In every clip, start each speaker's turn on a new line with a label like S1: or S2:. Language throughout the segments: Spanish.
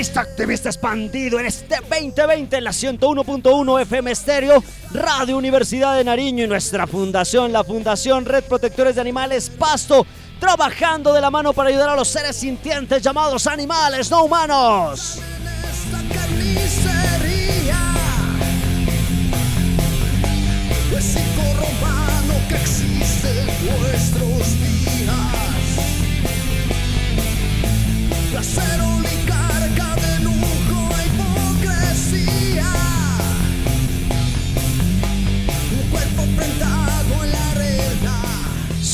S1: Activista Expandido en este 2020 en la 101.1 FM Estéreo, Radio Universidad de Nariño y nuestra fundación, la Fundación Red Protectores de Animales Pasto, trabajando de la mano para ayudar a los seres sintientes llamados animales no humanos. que existe nuestros días.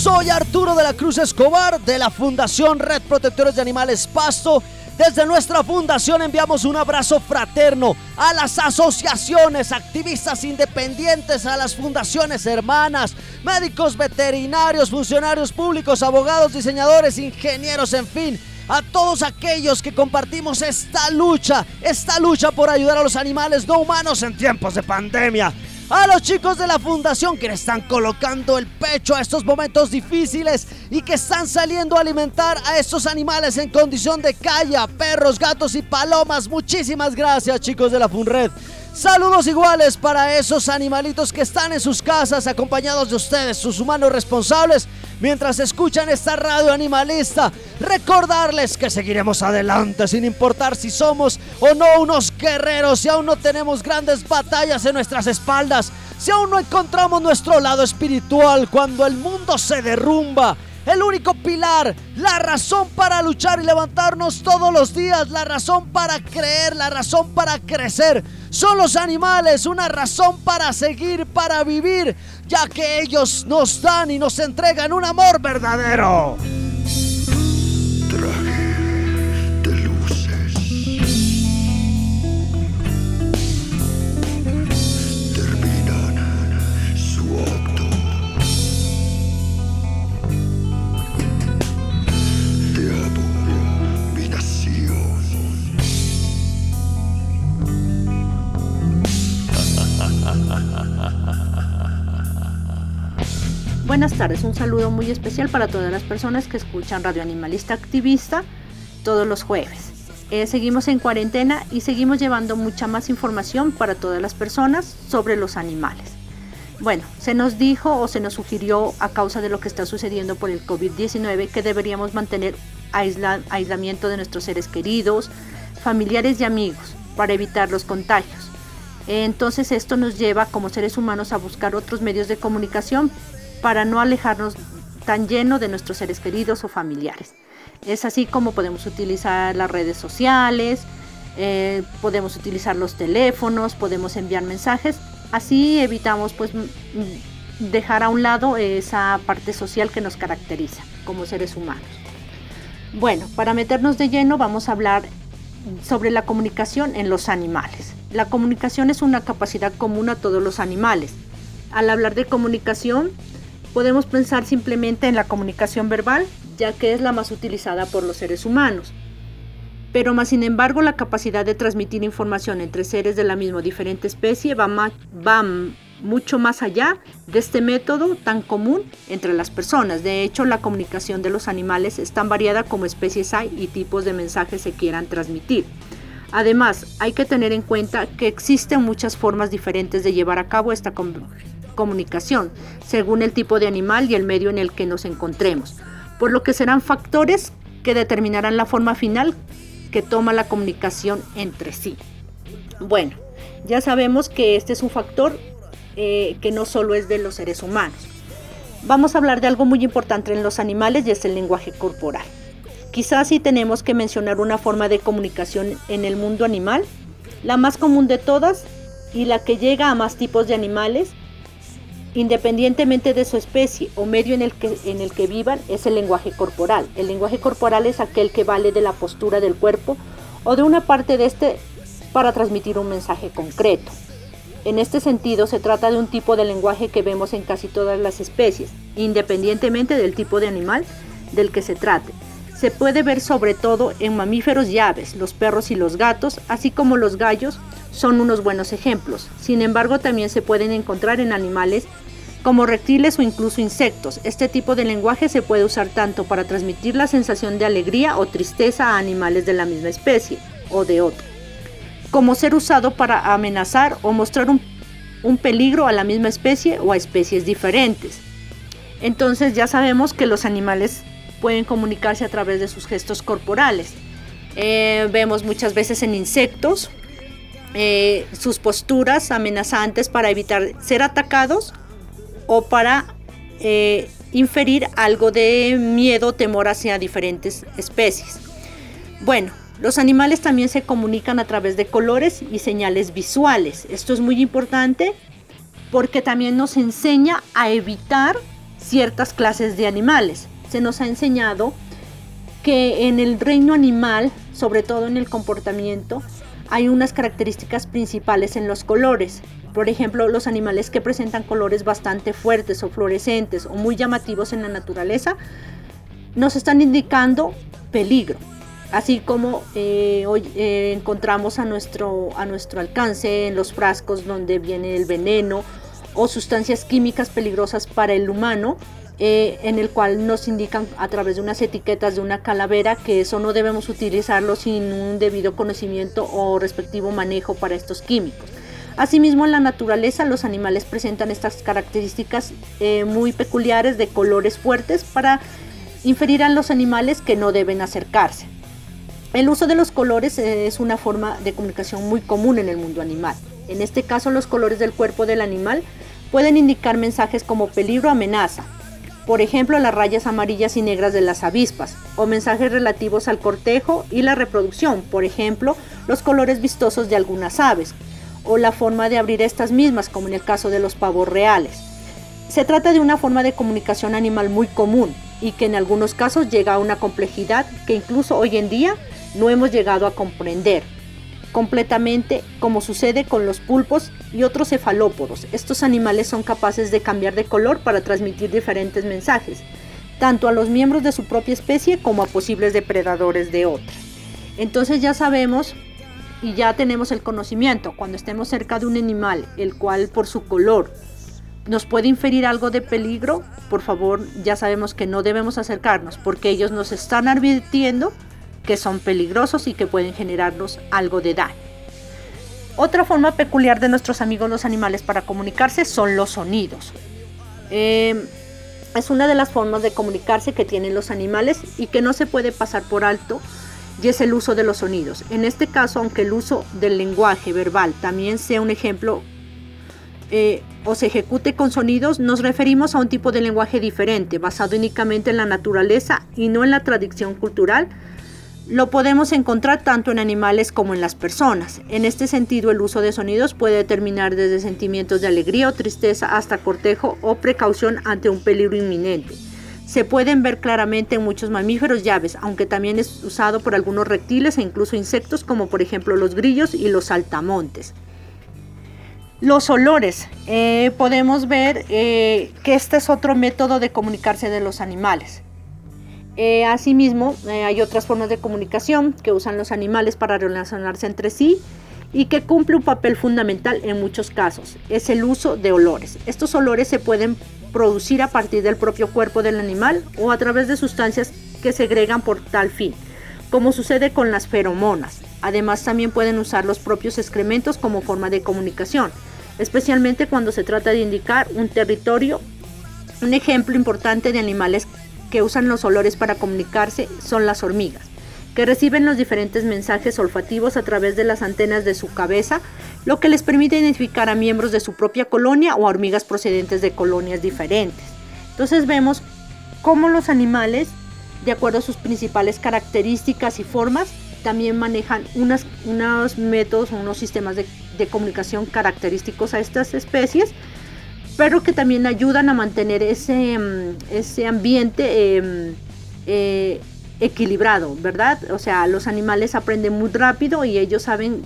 S1: Soy Arturo de la Cruz Escobar de la Fundación Red Protectores de Animales Pasto. Desde nuestra fundación enviamos un abrazo fraterno a las asociaciones, activistas independientes, a las fundaciones hermanas, médicos veterinarios, funcionarios públicos, abogados, diseñadores, ingenieros, en fin, a todos aquellos que compartimos esta lucha, esta lucha por ayudar a los animales no humanos en tiempos de pandemia a los chicos de la fundación que le están colocando el pecho a estos momentos difíciles y que están saliendo a alimentar a estos animales en condición de calle, perros, gatos y palomas. Muchísimas gracias chicos de la Funred. Saludos iguales para esos animalitos que están en sus casas acompañados de ustedes, sus humanos responsables, mientras escuchan esta radio animalista. Recordarles que seguiremos adelante sin importar si somos o no unos guerreros, si aún no tenemos grandes batallas en nuestras espaldas, si aún no encontramos nuestro lado espiritual cuando el mundo se derrumba el único pilar, la razón para luchar y levantarnos todos los días, la razón para creer, la razón para crecer. Son los animales, una razón para seguir, para vivir, ya que ellos nos dan y nos entregan un amor verdadero.
S2: Buenas tardes, un saludo muy especial para todas las personas que escuchan Radio Animalista Activista todos los jueves. Eh, seguimos en cuarentena y seguimos llevando mucha más información para todas las personas sobre los animales. Bueno, se nos dijo o se nos sugirió a causa de lo que está sucediendo por el COVID-19 que deberíamos mantener aislamiento de nuestros seres queridos, familiares y amigos para evitar los contagios. Entonces esto nos lleva como seres humanos a buscar otros medios de comunicación para no alejarnos tan lleno de nuestros seres queridos o familiares. Es así como podemos utilizar las redes sociales, eh, podemos utilizar los teléfonos, podemos enviar mensajes. Así evitamos pues dejar a un lado esa parte social que nos caracteriza como seres humanos. Bueno, para meternos de lleno vamos a hablar sobre la comunicación en los animales. La comunicación es una capacidad común a todos los animales. Al hablar de comunicación, podemos pensar simplemente en la comunicación verbal, ya que es la más utilizada por los seres humanos. Pero más sin embargo, la capacidad de transmitir información entre seres de la misma diferente especie va, va mucho más allá de este método tan común entre las personas. De hecho, la comunicación de los animales es tan variada como especies hay y tipos de mensajes se quieran transmitir. Además, hay que tener en cuenta que existen muchas formas diferentes de llevar a cabo esta comunicación, según el tipo de animal y el medio en el que nos encontremos, por lo que serán factores que determinarán la forma final que toma la comunicación entre sí. Bueno, ya sabemos que este es un factor eh, que no solo es de los seres humanos. Vamos a hablar de algo muy importante en los animales y es el lenguaje corporal. Quizás si tenemos que mencionar una forma de comunicación en el mundo animal, la más común de todas y la que llega a más tipos de animales, independientemente de su especie o medio en el que, en el que vivan, es el lenguaje corporal. El lenguaje corporal es aquel que vale de la postura del cuerpo o de una parte de este para transmitir un mensaje concreto. En este sentido, se trata de un tipo de lenguaje que vemos en casi todas las especies, independientemente del tipo de animal del que se trate. Se puede ver sobre todo en mamíferos y aves, los perros y los gatos, así como los gallos son unos buenos ejemplos. Sin embargo, también se pueden encontrar en animales como reptiles o incluso insectos. Este tipo de lenguaje se puede usar tanto para transmitir la sensación de alegría o tristeza a animales de la misma especie o de otra como ser usado para amenazar o mostrar un, peligro a la misma especie o a especies diferentes. Entonces ya sabemos que los animales pueden comunicarse a través de sus gestos corporales. Eh, vemos muchas veces en insectos eh, sus posturas amenazantes para evitar ser atacados o para eh, inferir algo de miedo o temor hacia diferentes especies. Bueno, los animales también se comunican a través de colores y señales visuales. Esto es muy importante porque también nos enseña a evitar ciertas clases de animales. Se nos ha enseñado que en el reino animal, sobre todo en el comportamiento, hay unas características principales en los colores. Por ejemplo, los animales que presentan colores bastante fuertes o fluorescentes o muy llamativos en la naturaleza nos están indicando peligro así como eh, hoy eh, encontramos a nuestro, a nuestro alcance en los frascos donde viene el veneno o sustancias químicas peligrosas para el humano, eh, en el cual nos indican a través de unas etiquetas de una calavera que eso no debemos utilizarlo sin un debido conocimiento o respectivo manejo para estos químicos. Asimismo, en la naturaleza los animales presentan estas características muy peculiares de colores fuertes para inferir a los animales que no deben acercarse. El uso de los colores es una forma de comunicación muy común en el mundo animal. En este caso, los colores del cuerpo del animal pueden indicar mensajes como peligro amenaza, por ejemplo las rayas amarillas y negras de las avispas, o mensajes relativos al cortejo y la reproducción, por ejemplo los colores vistosos de algunas aves, o la forma de abrir estas mismas, como en el caso de los pavos reales. Se trata de una forma de comunicación animal muy común y que en algunos casos llega a una complejidad que incluso hoy en día no hemos llegado a comprender completamente como sucede con los pulpos y otros cefalópodos. Estos animales son capaces de cambiar de color para transmitir diferentes mensajes, tanto a los miembros de su propia especie como a posibles depredadores de otra. Entonces ya sabemos y ya tenemos el conocimiento cuando estemos cerca de un animal, el cual por su color nos puede inferir algo de peligro, por favor ya sabemos que no debemos acercarnos porque ellos nos están advirtiendo que son peligrosos y que pueden generarnos algo de daño. Otra forma peculiar de nuestros amigos los animales para comunicarse son los sonidos. Em, es una de las formas de comunicarse que tienen los animales y que no se puede pasar por alto y es el uso de los sonidos. En este caso, aunque el uso del lenguaje verbal también sea un ejemplo eh, o se ejecute con sonidos, nos referimos a un tipo de lenguaje diferente, basado únicamente en la naturaleza y no en la tradición cultural lo podemos encontrar tanto en animales como en las personas. En este sentido, el uso de sonidos puede determinar desde sentimientos de alegría o tristeza hasta cortejo o precaución ante un peligro inminente. Se pueden ver claramente en muchos mamíferos y aunque también es usado por algunos reptiles e incluso insectos como por ejemplo los grillos y los saltamontes. Los olores. Eh, podemos ver eh, que este es otro método de comunicarse de los animales. Eh, asimismo, hay otras formas de comunicación que usan los animales para relacionarse entre sí y que cumple un papel fundamental en muchos casos. Es el uso de olores. Estos olores se pueden producir a partir del propio cuerpo del animal o a través de sustancias que segregan por tal fin, como sucede con las feromonas. Además también pueden usar los propios excrementos como forma de comunicación, especialmente cuando se trata de indicar un territorio. Un ejemplo importante de animales que usan los olores para comunicarse son las hormigas, que reciben los diferentes mensajes olfativos a través de las antenas de su cabeza, lo que les permite identificar a miembros de su propia colonia o a hormigas procedentes de colonias diferentes. Entonces vemos cómo los animales, de acuerdo a sus principales características y formas, también manejan unos métodos o unos sistemas de, comunicación característicos a estas especies, pero que también ayudan a mantener ese, mm, ese ambiente em, eh, equilibrado, ¿verdad? O sea, los animales aprenden muy rápido y ellos saben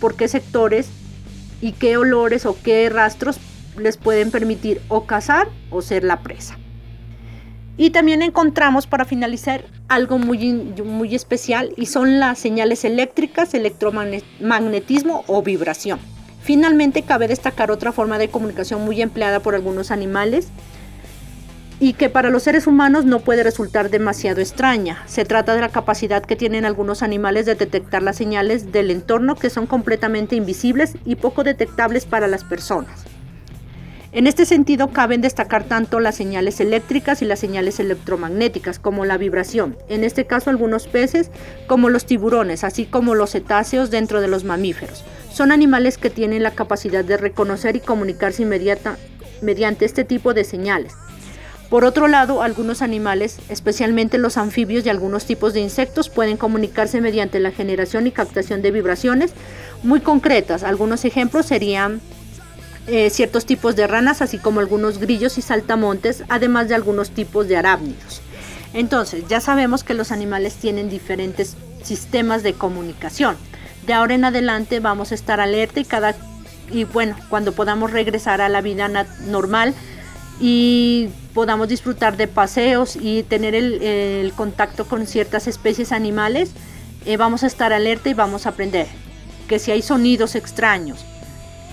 S2: por qué sectores y qué olores o qué rastros les pueden permitir o cazar o ser la presa. Y también encontramos para finalizar algo muy, muy especial y son las señales eléctricas, electromagnetismo o vibración. Finalmente cabe destacar otra forma de comunicación muy empleada por algunos animales y que para los seres humanos no puede resultar demasiado extraña. Se trata de la capacidad que tienen algunos animales de detectar las señales del entorno que son completamente invisibles y poco detectables para las personas. En este sentido, caben destacar tanto las señales eléctricas y las señales electromagnéticas, como la vibración, en este caso algunos peces, como los tiburones, así como los cetáceos dentro de los mamíferos. Son animales que tienen la capacidad de reconocer y comunicarse inmediata, mediante este tipo de señales. Por otro lado, algunos animales, especialmente los anfibios y algunos tipos de insectos, pueden comunicarse mediante la generación y captación de vibraciones muy concretas. Algunos ejemplos serían eh, ciertos tipos de ranas, así como algunos grillos y saltamontes, además de algunos tipos de arácnidos. Entonces, ya sabemos que los animales tienen diferentes sistemas de comunicación. De ahora en adelante vamos a estar alerta y cada y bueno, cuando podamos regresar a la vida normal y podamos disfrutar de paseos y tener el, contacto con ciertas especies animales, eh, vamos a estar alerta y vamos a aprender que si hay sonidos extraños,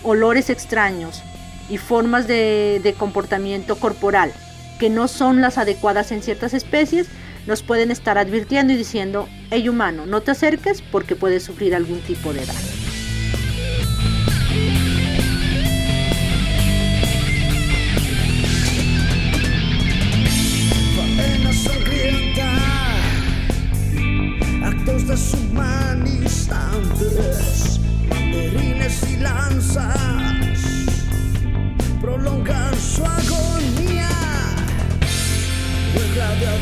S2: olores extraños y formas de, comportamiento corporal que no son las adecuadas en ciertas especies, nos pueden estar advirtiendo y diciendo, hey humano, no te acerques porque puedes sufrir algún tipo de daño.
S3: Actos y lanzas prolongan su agonía. El gladiador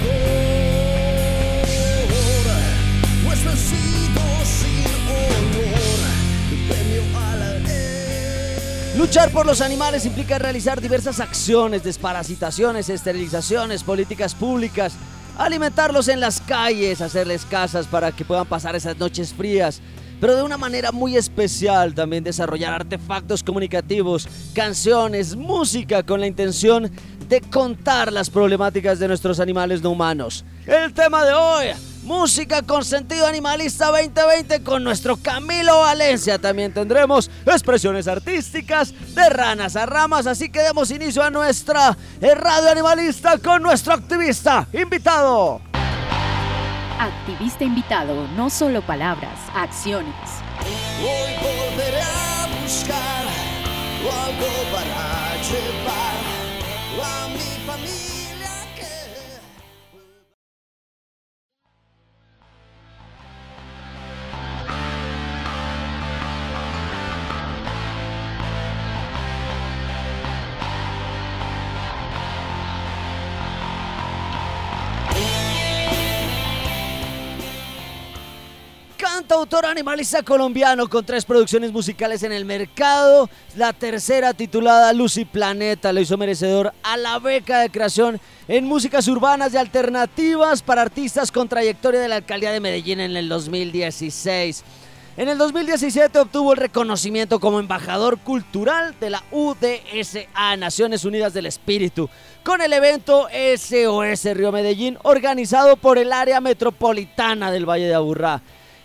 S3: no es vencido sin honor. Premio a la
S1: Luchar por los animales implica realizar diversas acciones, desparasitaciones, esterilizaciones, políticas públicas, alimentarlos en las calles, hacerles casas para que puedan pasar esas noches frías, pero de una manera muy especial también desarrollar artefactos comunicativos, canciones, música con la intención de contar las problemáticas de nuestros animales no humanos. El tema de hoy, música con sentido animalista 2020 con nuestro Camilo Valencia. También tendremos expresiones artísticas de ranas a ramas, así que demos inicio a nuestra radio animalista con nuestro activista invitado.
S4: Activista invitado, no solo palabras, acciones.
S3: Hoy volveré a buscar algo para llevar
S1: autor animalista colombiano con tres producciones musicales en el mercado. La tercera titulada Lucy Planeta lo hizo merecedor a la beca de creación en músicas urbanas y alternativas para artistas con trayectoria de la alcaldía de Medellín en el 2016. En el 2017 obtuvo el reconocimiento como embajador cultural de la UDSA, Naciones Unidas del Espíritu, con el evento SOS Río Medellín organizado por el área metropolitana del Valle de Aburrá.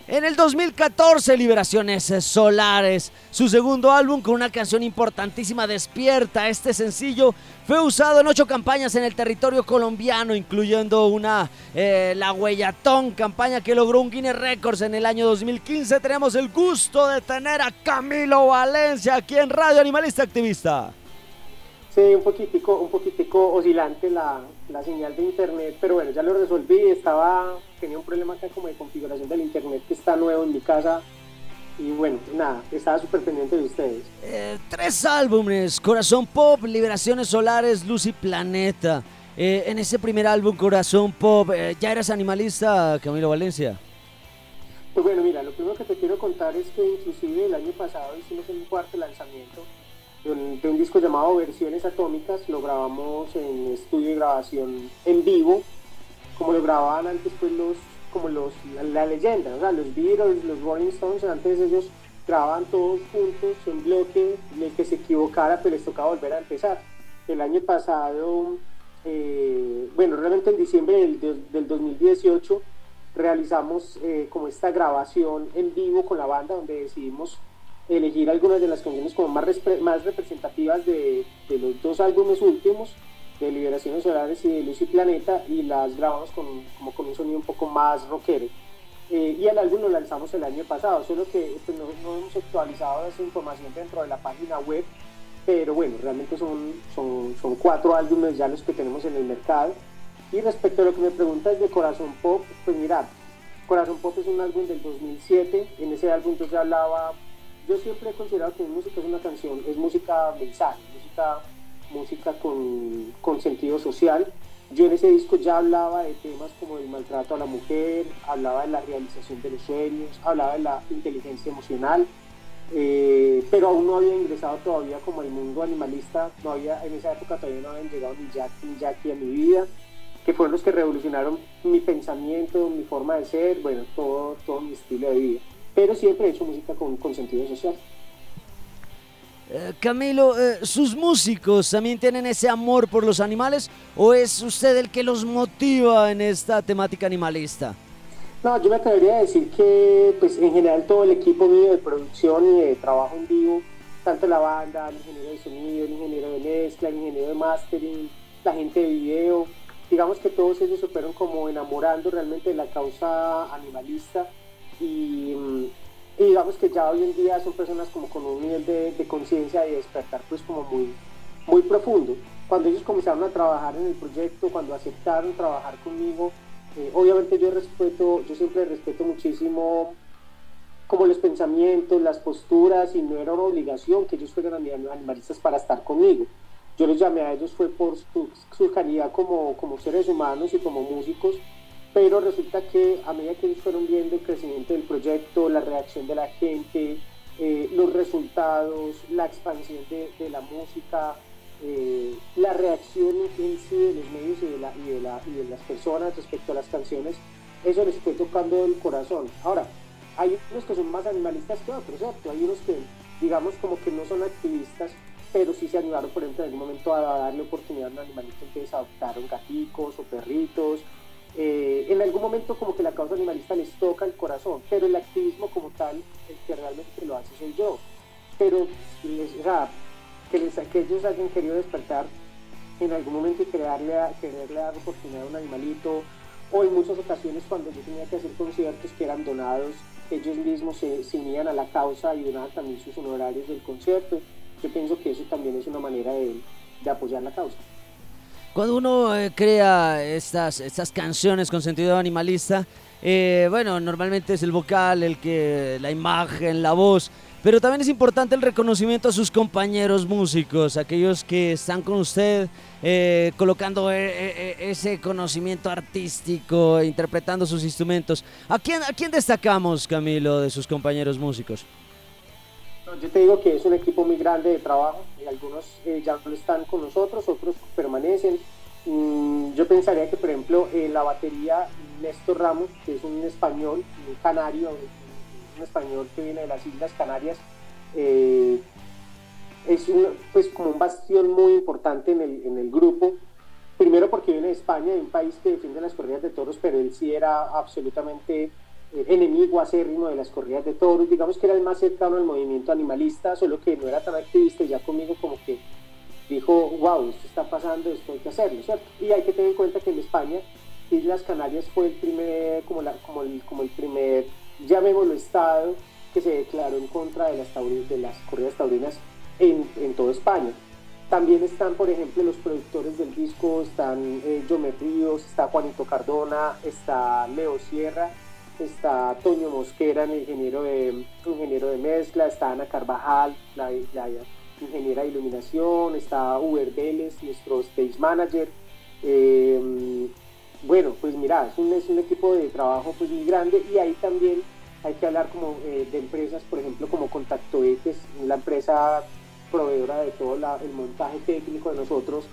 S1: En el 2014, Liberaciones Solares, su segundo álbum con una canción importantísima, Despierta. Este sencillo fue usado en ocho campañas en el territorio colombiano, incluyendo una eh, La Huellatón, campaña que logró un Guinness Records en el año 2015. Tenemos el gusto de tener a Camilo Valencia aquí en Radio Animalista Activista.
S5: Sí, un poquitico, un poquitico oscilante la, la señal de internet, pero bueno, ya lo resolví, estaba, tenía un problema acá como de configuración del internet que está nuevo en mi casa y bueno, nada, estaba súper pendiente de ustedes.
S1: Eh, tres álbumes, Corazón Pop, Liberaciones Solares, Luz y Planeta. Eh, en ese primer álbum, Corazón Pop, eh, ¿ya eras animalista, Camilo Valencia?
S5: Pues bueno, mira, lo primero que te quiero contar es que inclusive el año pasado hicimos un cuarto lanzamiento de un, disco llamado Versiones Atómicas, lo grabamos en estudio de grabación en vivo, como lo grababan antes pues los como los, la, leyenda, o sea, los Beatles, los Rolling Stones, antes ellos grababan todos juntos en bloque, el que se equivocara, pero les tocaba volver a empezar. El año pasado, eh, bueno, realmente en diciembre del, del 2018 realizamos eh, como esta grabación en vivo con la banda donde decidimos elegir algunas de las canciones como más, más representativas de, de los dos álbumes últimos de Liberaciones Solares y de Luz y Planeta y las grabamos con, como con un sonido un poco más rockero. Eh, y el álbum lo lanzamos el año pasado, solo que pues, no, no, hemos actualizado esa información dentro de la página web, pero bueno, realmente son, son, son cuatro álbumes ya los que tenemos en el mercado. Y respecto a lo que me preguntas de Corazón Pop, pues mira, Corazón Pop es un álbum del 2007, en ese álbum yo ya hablaba, yo siempre he considerado que mi música es una canción, es música mensaje, música música con, con, sentido social. Yo en ese disco ya hablaba de temas como el maltrato a la mujer, hablaba de la realización de los sueños, hablaba de la inteligencia emocional, eh, pero aún no había ingresado todavía como el mundo animalista, no había, en esa época todavía no habían llegado ni Jack ni Jackie a mi vida, que fueron los que revolucionaron mi pensamiento, mi forma de ser, bueno, todo, todo mi estilo de vida. Pero siempre he hecho música con, con sentido social.
S1: Eh, Camilo, eh, ¿sus músicos también tienen ese amor por los animales o es usted el que los motiva en esta temática animalista?
S5: No, yo me atrevería a decir que pues en general todo el equipo mío de producción y de trabajo en vivo, tanto la banda, el ingeniero de sonido, el ingeniero de mezcla, el ingeniero de mastering, la gente de video, digamos que todos ellos se fueron como enamorando realmente de la causa animalista y digamos que ya hoy en día son personas como con un nivel de, conciencia y despertar pues como muy, muy profundo. Cuando ellos comenzaron a trabajar en el proyecto, cuando aceptaron trabajar conmigo, eh, obviamente yo respeto, yo siempre respeto muchísimo como los pensamientos, las posturas y no era una obligación que ellos fueran animalistas para estar conmigo. Yo les llamé a ellos fue por su, su calidad como, como seres humanos y como músicos pero resulta que a medida que ellos fueron viendo el crecimiento del proyecto, la reacción de la gente, eh, los resultados, la expansión de, de la música, eh, la reacción en sí de los medios y de, la, y, de la, y de, las personas respecto a las canciones, eso les fue tocando el corazón. Ahora, hay unos que son más animalistas que otros, ¿cierto? Hay unos que, digamos, como que no son activistas, pero sí se animaron, por ejemplo, en algún momento a darle oportunidad a un animalito, entonces adoptaron gaticos o perritos, eh, en algún momento como que la causa animalista les toca el corazón, pero el activismo como tal, el que realmente lo hace soy yo. Pero que, les, que, ellos hayan querido despertar en algún momento y quererle, quererle dar oportunidad a un animalito, o en muchas ocasiones cuando yo tenía que hacer conciertos que eran donados, ellos mismos se, se unían a la causa y donaban también sus honorarios del concierto. Yo pienso que eso también es una manera de, de apoyar la causa.
S1: Cuando uno eh, crea estas, estas canciones con sentido animalista, eh, bueno, normalmente es el vocal, el que, la imagen, la voz, pero también es importante el reconocimiento a sus compañeros músicos, aquellos que están con usted eh, colocando eh, ese conocimiento artístico, interpretando sus instrumentos. ¿A quién, ¿A quién destacamos, Camilo, de sus compañeros músicos?
S5: Yo te digo que es un equipo muy grande de trabajo, algunos eh, ya no están con nosotros, otros permanecen. Mm, yo pensaría que, por ejemplo, eh, la batería Néstor Ramos, que es un español, un canario, un español que viene de las Islas Canarias, eh, es un, pues, como un bastión muy importante en el, en el grupo. Primero porque viene de España, de un país que defiende las corridas de toros, pero él sí era absolutamente eh, enemigo acérrimo de las corridas de toros, digamos que era el más cercano al movimiento animalista, solo que no era tan activista y ya conmigo como que dijo, wow, esto está pasando, esto hay que hacerlo, ¿cierto? Y hay que tener en cuenta que en España Islas Canarias fue el primer, como, la, como, el, como el primer, llamémoslo Estado, que se declaró en contra de las, de las corridas taurinas en, en toda España. También están, por ejemplo, los productores del disco, están eh, Ríos, está Juanito Cardona, está Leo Sierra, está Toño Mosquera, el ingeniero de, ingeniero de mezcla, está Ana Carvajal, la, ingeniera de iluminación, está Uber Vélez, nuestro stage manager. Eh, bueno, pues mira, es un, equipo de trabajo pues muy grande y ahí también hay que hablar como eh, de empresas, por ejemplo, como Contacto E, que la empresa proveedora de todo el montaje técnico de nosotros,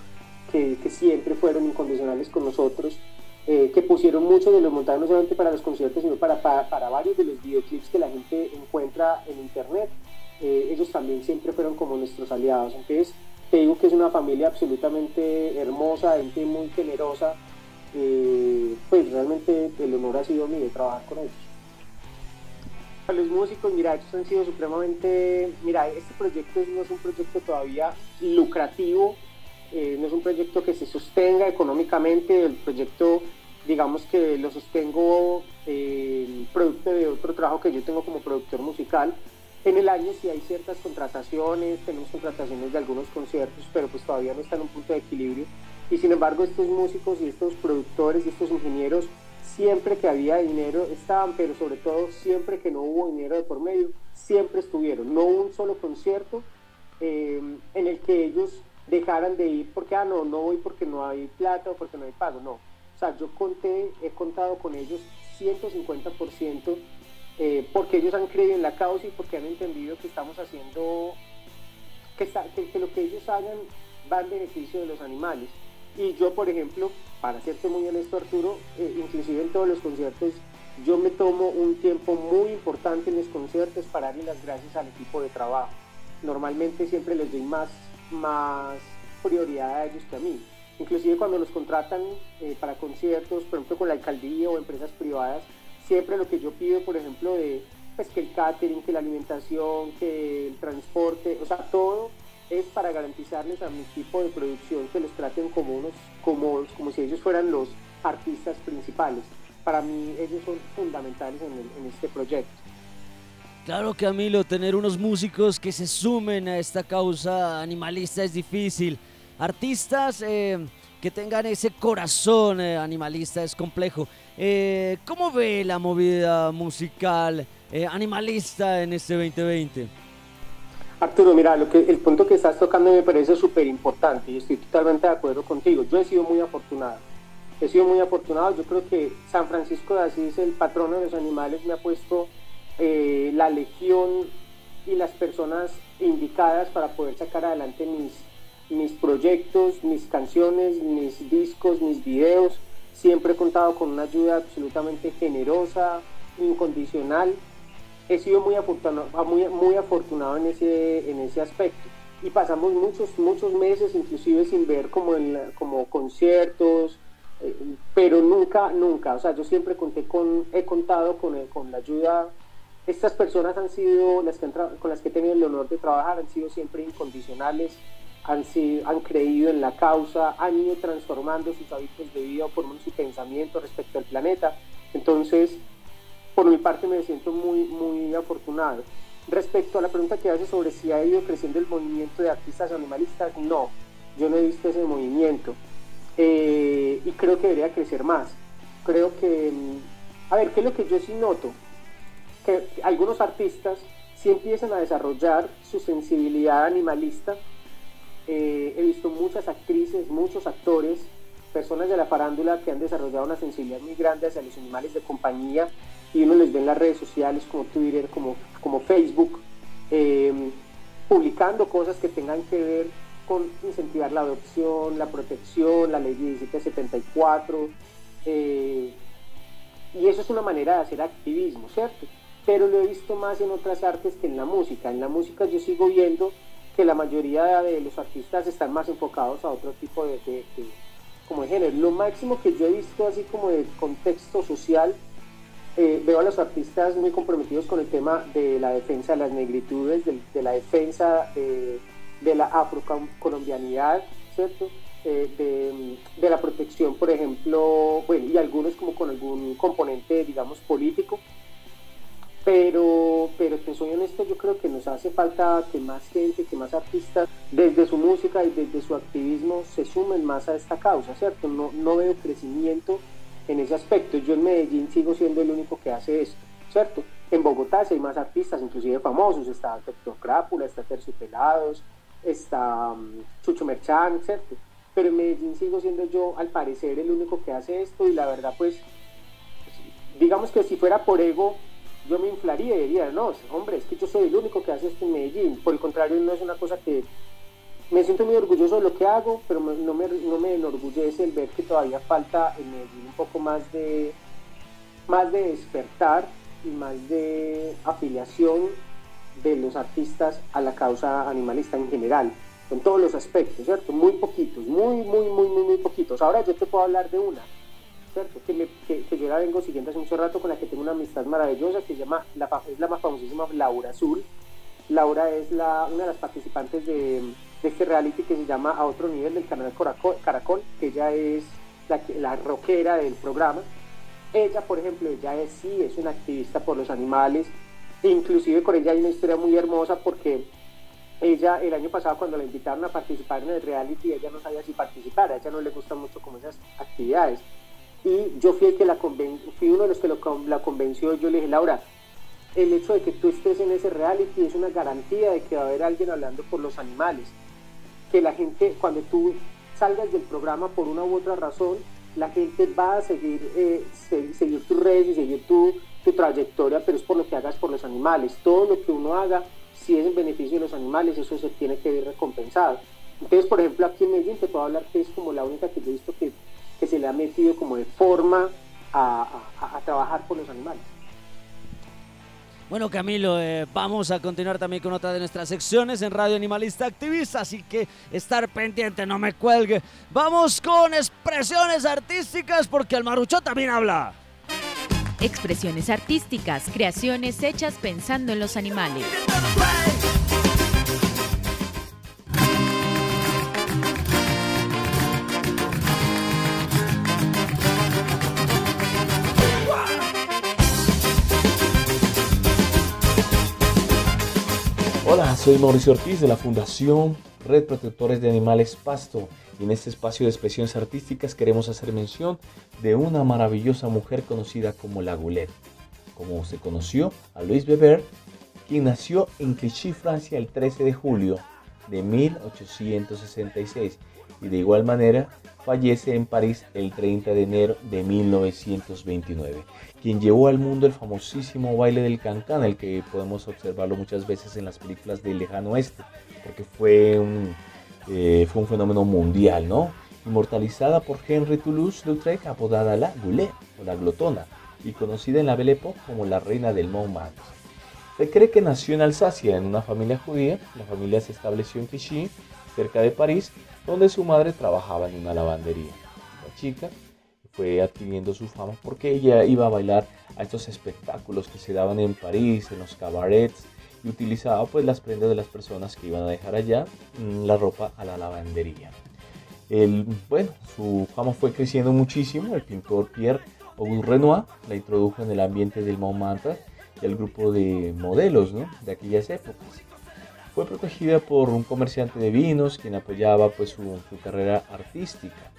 S5: que, siempre fueron incondicionales con nosotros, eh, que pusieron mucho de los montajes no solamente para los conciertos, sino para, para, varios de los videoclips que la gente encuentra en internet. Eh, ellos también siempre fueron como nuestros aliados. Entonces, te digo que es una familia absolutamente hermosa, gente muy generosa. Eh, pues realmente el honor ha sido mío trabajar con ellos los músicos, mira, ellos han sido supremamente, mira, este proyecto no es un proyecto todavía lucrativo, eh, no es un proyecto que se sostenga económicamente, el proyecto, digamos que lo sostengo eh, producto de otro trabajo que yo tengo como productor musical. En el año sí hay ciertas contrataciones, tenemos contrataciones de algunos conciertos, pero pues todavía no está en un punto de equilibrio. Y sin embargo estos músicos y estos productores y estos ingenieros siempre que había dinero estaban, pero sobre todo siempre que no hubo dinero de por medio, siempre estuvieron. No un solo concierto eh, en el que ellos dejaran de ir porque, ah, no, no voy porque no hay plata o porque no hay pago, no. O sea, yo conté, he contado con ellos 150% eh, porque ellos han creído en la causa y porque han entendido que estamos haciendo, que, lo que ellos hagan va en beneficio de los animales. Y yo, por ejemplo, para serte muy honesto Arturo, eh, inclusive en todos los conciertos, yo me tomo un tiempo muy importante en los conciertos para darle las gracias al equipo de trabajo. Normalmente siempre les doy más, más prioridad a ellos que a mí. Inclusive cuando los contratan eh, para conciertos, por ejemplo con la alcaldía o empresas privadas, siempre lo que yo pido, por ejemplo, de pues, que el catering, que la alimentación, que el transporte, o sea, todo es para garantizarles a mi equipo de producción que los traten como unos, como, como si ellos fueran los artistas principales. Para mí ellos son fundamentales en, este proyecto.
S1: Claro Camilo, tener unos músicos que se sumen a esta causa animalista es difícil. Artistas eh, que tengan ese corazón eh, animalista es complejo. Eh, ¿Cómo ve la movida musical animalista en este 2020?
S5: Arturo, mira, lo que, el punto que estás tocando me parece súper importante y estoy totalmente de acuerdo contigo. Yo he sido muy afortunado. He sido muy afortunado. Yo creo que San Francisco de Asís, el patrono de los animales, me ha puesto eh, la legión y las personas indicadas para poder sacar adelante mis, mis proyectos, mis canciones, mis discos, mis videos. Siempre he contado con una ayuda absolutamente generosa, incondicional he sido muy afortunado, muy, muy afortunado en ese, en ese aspecto. Y pasamos muchos, muchos meses inclusive sin ver como, en como conciertos, eh, pero nunca, nunca, o sea, yo siempre conté con, he contado con, con la ayuda, estas personas han sido, las que con las que he tenido el honor de trabajar, han sido siempre incondicionales, han, sido, han creído en la causa, han ido transformando sus hábitos de vida, por su pensamiento respecto al planeta. Entonces, por mi parte me siento muy, muy afortunado. Respecto a la pregunta que hace sobre si ha ido creciendo el movimiento de artistas animalistas, no, yo no he visto ese movimiento eh, y creo que debería crecer más. Creo que, mm, a ver, ¿qué es lo que yo sí noto? Que algunos artistas sí empiezan a desarrollar su sensibilidad animalista. Eh, he visto muchas actrices, muchos actores, personas de la farándula que han desarrollado una sensibilidad muy grande hacia los animales de compañía y uno les ve en las redes sociales como Twitter, como, como Facebook, em, publicando cosas que tengan que ver con incentivar la adopción, la protección, la ley 1774. Eh, y eso es una manera de hacer activismo, ¿cierto? Pero lo he visto más en otras artes que en la música. En la música yo sigo viendo que la mayoría de los artistas están más enfocados a otro tipo de, como de género. Lo máximo que yo he visto así como de contexto social eh, veo a los artistas muy comprometidos con el tema de la defensa de las negritudes, de, la defensa de, de la afrocolombianidad, ¿cierto? Eh, de, la protección, por ejemplo, bueno, y algunos como con algún componente, digamos, político. Pero, pero te soy honesto, yo creo que nos hace falta que más gente, que más artistas, desde su música y desde su activismo, se sumen más a esta causa, ¿cierto? No, no veo crecimiento en ese aspecto. Yo en Medellín sigo siendo el único que hace esto, ¿cierto? En Bogotá hay más artistas, inclusive famosos, está Doctor Crápula, está Terciopelados, está um, Chucho Merchán, ¿cierto? pero en Medellín sigo siendo yo al parecer el único que hace esto y la verdad pues digamos que si fuera por ego yo me inflaría y diría, no, hombre, es que yo soy el único que hace esto en Medellín, por el contrario no es una cosa que me siento muy orgulloso de lo que hago, pero no me, no me enorgullece el ver que todavía falta en Medellín un poco más de, más de despertar y más de afiliación de los artistas a la causa animalista en general en todos los aspectos, ¿cierto? Muy poquitos, muy, muy, muy, muy, muy poquitos. Ahora yo te puedo hablar de una, ¿cierto? Que, yo la vengo siguiendo hace mucho rato, con la que tengo una amistad maravillosa, que se llama, la, es la más famosísima Laura Azul. Laura es una de las participantes de, este reality que se llama A Otro Nivel del canal Caracol, que ella es la, la rockera del programa. Ella, por ejemplo, ella es, sí, es una activista por los animales, inclusive con ella hay una historia muy hermosa porque ella el año pasado cuando la invitaron a participar en el reality, ella no sabía si participar, a ella no le gustan mucho como esas actividades. Y yo fui, el que la fui uno de los que la convenció, yo le dije, Laura, el hecho de que tú estés en ese reality es una garantía de que va a haber alguien hablando por los animales. Que la gente, cuando tú salgas del programa por una u otra razón, la gente va a seguir, eh, seguir tus redes y seguir tu, tu trayectoria, pero es por lo que hagas por los animales. Todo lo que uno haga si es en beneficio de los animales, eso se tiene que ver recompensado. Entonces, por ejemplo, aquí en Medellín te puedo hablar que es como la única que yo he visto que, se le ha metido como de forma a, trabajar por los animales.
S1: Bueno, Camilo, eh, vamos a continuar también con otra de nuestras secciones en Radio Animalista Activista, así que estar pendiente, no me cuelgue. Vamos con expresiones artísticas porque el marucho también habla.
S4: Expresiones artísticas, creaciones hechas pensando en los animales.
S6: Hola, soy Mauricio Ortiz de la Fundación Red Protectores de Animales Pasto. Y en este espacio de expresiones artísticas queremos hacer mención de una maravillosa mujer conocida como la Goulet, como se conoció a Louis Weber, quien nació en Clichy, Francia el 13 de julio de 1866 y de igual manera fallece en París el 30 de enero de 1929, quien llevó al mundo el famosísimo baile del cancán, el que podemos observarlo muchas veces en las películas del lejano oeste, porque fue un eh, fue un fenómeno mundial, ¿no? Inmortalizada por Henry Toulouse-Lautrec, apodada la Goulet o la Glotona, y conocida en la Belle Époque como la reina del Montmartre. Se cree que nació en Alsacia en una familia judía. La familia se estableció en Clichy, cerca de París, donde su madre trabajaba en una lavandería. La chica fue adquiriendo su fama porque ella iba a bailar a estos espectáculos que se daban en París, en los cabarets, y utilizaba pues las prendas de las personas que iban a dejar allá mm, la ropa a la lavandería. El, bueno, su fama fue creciendo muchísimo. El pintor Pierre Auguste Renoir la introdujo en el ambiente del Montmartre y al grupo de modelos de aquellas épocas. Fue protegida por un comerciante de vinos quien apoyaba pues, su, carrera artística.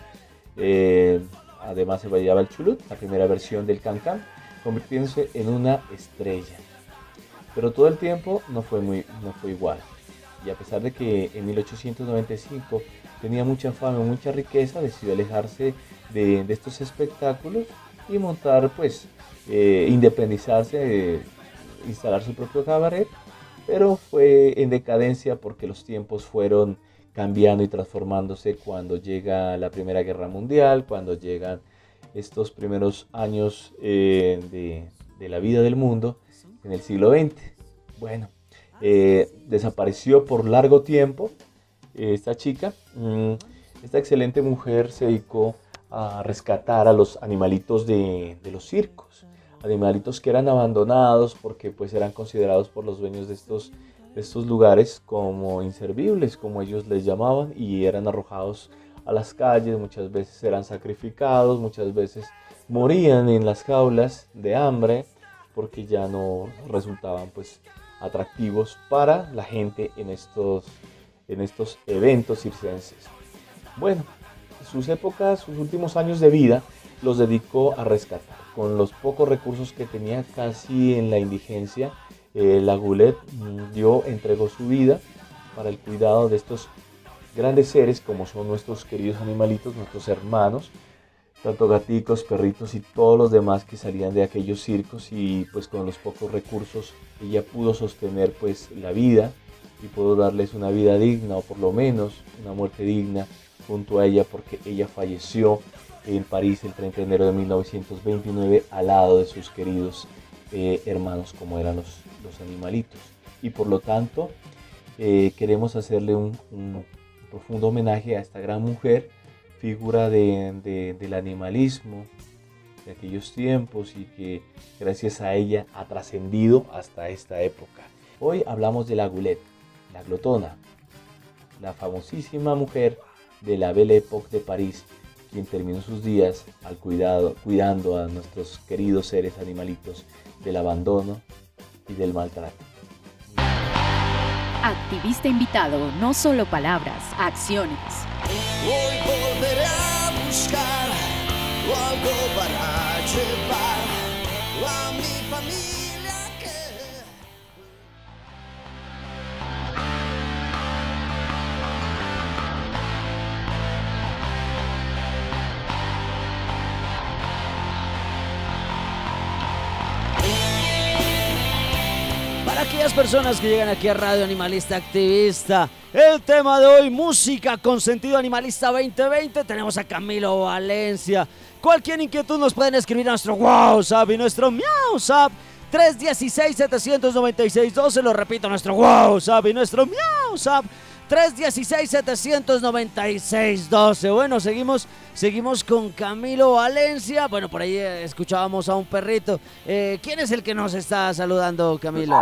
S6: Eh, además se bailaba el chulut, la primera versión del cancan, convirtiéndose en una estrella. Pero todo el tiempo no fue, muy, no fue igual. Y a pesar de que en 1895 tenía mucha fama, mucha riqueza, decidió alejarse de, estos espectáculos y montar, pues, eh, independizarse, instalar su propio cabaret, pero fue en decadencia porque los tiempos fueron cambiando y transformándose cuando llega la Primera Guerra Mundial, cuando llegan estos primeros años eh, de, la vida del mundo en el siglo XX. Bueno, eh, desapareció por largo tiempo eh, esta chica. Mm, esta excelente mujer se dedicó a rescatar a los animalitos de, los circos, animalitos que eran abandonados porque pues eran considerados por los dueños de estos, de estos lugares como inservibles, como ellos les llamaban, y eran arrojados a las calles, muchas veces eran sacrificados, muchas veces morían en las jaulas de hambre porque ya no resultaban pues atractivos para la gente en estos, en estos eventos circenses. Bueno, sus épocas, sus últimos años de vida los dedicó a rescatar. Con los pocos recursos que tenía casi en la indigencia, eh, la Goulet mm, dio, entregó su vida para el cuidado de estos grandes seres como son nuestros queridos animalitos, nuestros hermanos, tanto gaticos, perritos y todos los demás que salían de aquellos circos y pues con los pocos recursos ella pudo sostener pues la vida y pudo darles una vida digna o por lo menos una muerte digna junto a ella porque ella falleció en París el 30 de enero de 1929 al lado de sus queridos eh, hermanos como eran los, los, animalitos y por lo tanto eh, queremos hacerle un profundo homenaje a esta gran mujer figura del animalismo de aquellos tiempos y que gracias a ella ha trascendido hasta esta época. Hoy hablamos de la Goulet, la glotona, la famosísima mujer de la Belle Époque de París, quien terminó sus días al cuidado, cuidando a nuestros queridos seres animalitos del abandono y del maltrato.
S4: Activista invitado, no solo palabras, acciones.
S3: Hoy volveré a buscar algo para llevar
S1: Aquellas personas que llegan aquí a Radio Animalista Activista, el tema de hoy, música con sentido animalista 2020, tenemos a Camilo Valencia. Cualquier inquietud nos pueden escribir a nuestro WhatsApp y nuestro MiauSap. 316-796-12, lo repito, nuestro WhatsApp y nuestro MiauSap 316-796-12. Bueno, seguimos, seguimos con Camilo Valencia. Bueno, por ahí eh, escuchábamos a un perrito. Eh, ¿Quién es el que nos está saludando, Camilo?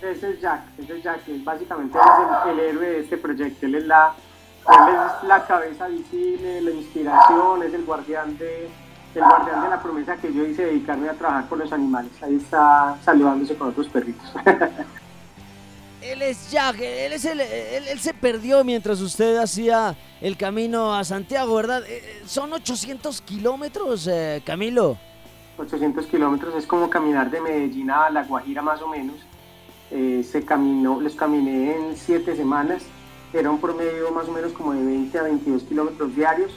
S5: Ese es Jack, ese es Jack, él básicamente es el, el héroe de este proyecto, él es, la, él es la cabeza visible, la inspiración, es el guardián de el guardián de la promesa que yo hice de dedicarme a trabajar con los animales. Ahí está saludándose con otros perritos.
S1: Él es Jack, él, es el, él, se perdió mientras usted hacía el camino a Santiago, ¿verdad? Eh, eh, Son 800 kilómetros, eh, Camilo.
S5: 800 kilómetros es como caminar de Medellín a La Guajira más o menos. Se caminó, los caminé en 7 semanas. Era un promedio más o menos como de 20 a 22 kilómetros diarios.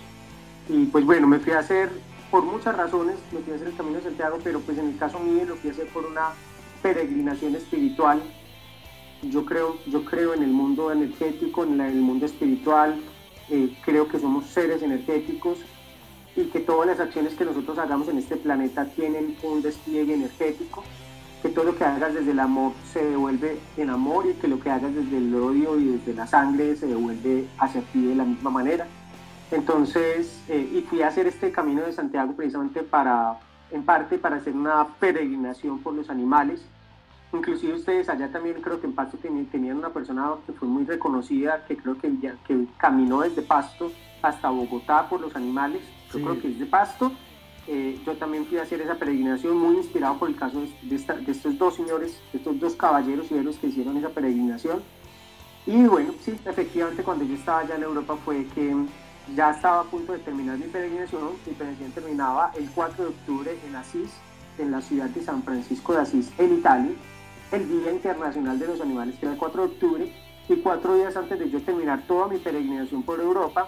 S5: Y pues bueno, me fui a hacer, por muchas razones, me fui a hacer el Camino de Santiago, pero pues en el caso mío lo fui a hacer por una peregrinación espiritual. Yo creo, yo creo en el mundo energético, en el mundo espiritual. Eh, creo que somos seres energéticos y que todas las acciones que nosotros hagamos en este planeta tienen un despliegue energético, que todo lo que hagas desde el amor se devuelve en amor y que lo que hagas desde el odio y desde la sangre se devuelve hacia ti de la misma manera. Entonces, eh, y fui a hacer este camino de Santiago precisamente para, en parte, para hacer una peregrinación por los animales. Inclusive ustedes allá también creo que en Pasto tenían una persona que fue muy reconocida, que creo que, que caminó desde Pasto hasta Bogotá por los animales. Yo
S1: Sí.
S5: creo que es de Pasto. Eh, yo también fui a hacer esa peregrinación muy inspirado por el caso de, de esta- de estos dos señores, de estos dos caballeros y héroes que hicieron esa peregrinación. Y bueno, sí, efectivamente cuando yo estaba allá en Europa fue que ya estaba a punto de terminar mi peregrinación. Mi peregrinación terminaba el 4 de octubre en Asís, en la ciudad de San Francisco de Asís, en Italia, el Día Internacional de los Animales, que era el 4 de octubre. Y cuatro días antes de yo terminar toda mi peregrinación por Europa,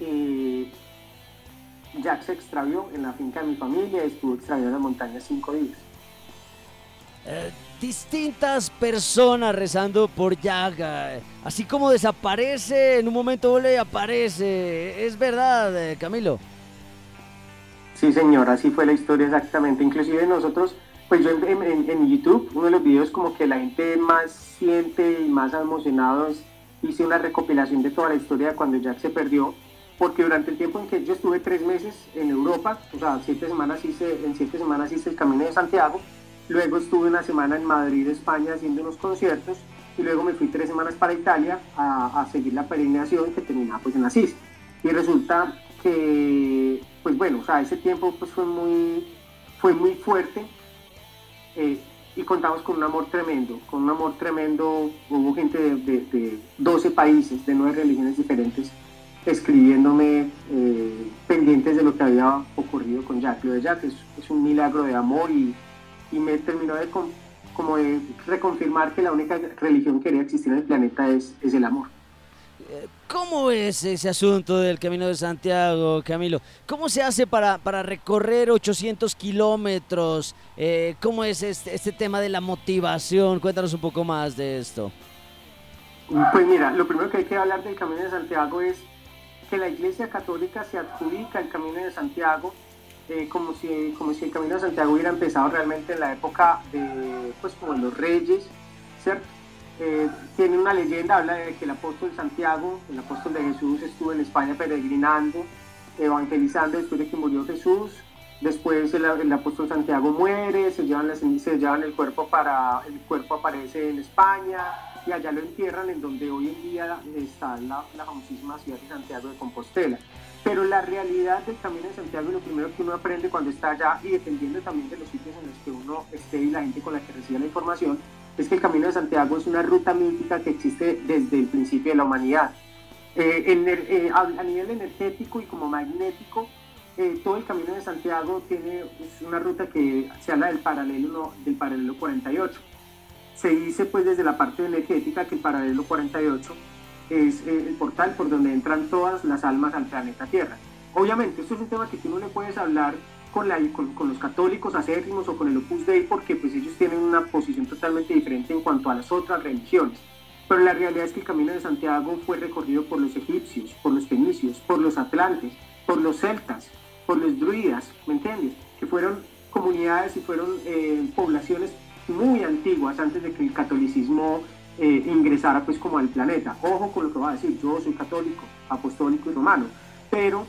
S5: eh, Jack se extravió en la finca de mi familia y estuvo extraviado en las montañas cinco días.
S1: Eh, distintas personas rezando por Jack. eh, Así como desaparece, en un momento vuelve y aparece. Es verdad, Camilo.
S5: Sí, señor, así fue la historia exactamente. Inclusive nosotros, pues yo en, YouTube, uno de los videos como que la gente más siente y más emocionado es, hice una recopilación de toda la historia de cuando Jack se perdió. porque durante el tiempo en que yo estuve tres meses en Europa, o sea, siete semanas hice, en siete semanas hice el Camino de Santiago, luego estuve una semana en Madrid, España, haciendo unos conciertos, y luego me fui tres semanas para Italia a, seguir la peregrinación que terminaba pues en Asís. Y resulta que, pues bueno, o sea, ese tiempo pues fue muy, fue muy fuerte eh, y contamos con un amor tremendo, con un amor tremendo, hubo gente de, de 12 países, de nueve religiones diferentes, escribiéndome eh, pendientes de lo que había ocurrido con Jack. Lo de Jack es, un milagro de amor y, me terminó de, como de reconfirmar que la única religión que quería existir en el planeta es, es el amor.
S1: ¿Cómo es ese asunto del Camino de Santiago, Camilo? ¿Cómo se hace para, para recorrer 800 kilómetros? Eh, ¿Cómo es este, este tema de la motivación? Cuéntanos un poco más de esto.
S5: Pues mira, lo primero que hay que hablar del Camino de Santiago es que la Iglesia Católica se adjudica el Camino de Santiago eh, como, si, como si el Camino de Santiago hubiera empezado realmente en la época de, pues como los reyes, ¿cierto? Eh, tiene una leyenda, habla de que el apóstol Santiago, el apóstol de Jesús, estuvo en España peregrinando, evangelizando después de que murió Jesús. Después el, apóstol Santiago muere, se llevan, el cuerpo para, el cuerpo aparece en España, y allá lo entierran en donde hoy en día está la, la famosísima ciudad de Santiago de Compostela. Pero la realidad del Camino de Santiago, lo primero que uno aprende cuando está allá y dependiendo también de los sitios en los que uno esté y la gente con la que recibe la información, es que el Camino de Santiago es una ruta mítica que existe desde el principio de la humanidad. Eh, eh, a, nivel energético y como magnético, eh, todo el Camino de Santiago tiene una ruta que se habla del paralelo, del paralelo 48 se dice pues desde la parte energética que el paralelo 48 es eh, el portal por donde entran todas las almas al planeta Tierra. Obviamente, esto es un tema que tú no le puedes hablar con, la, con, los católicos acérrimos o con el Opus Dei porque pues ellos tienen una posición totalmente diferente en cuanto a las otras religiones. Pero la realidad es que el Camino de Santiago fue recorrido por los egipcios, por los fenicios, por los atlantes, por los celtas, por los druidas, ¿me entiendes? Que fueron comunidades y fueron eh, poblaciones muy antiguas antes de que el catolicismo eh, ingresara pues como al planeta. Ojo con lo que va a decir, yo soy católico, apostólico y romano, pero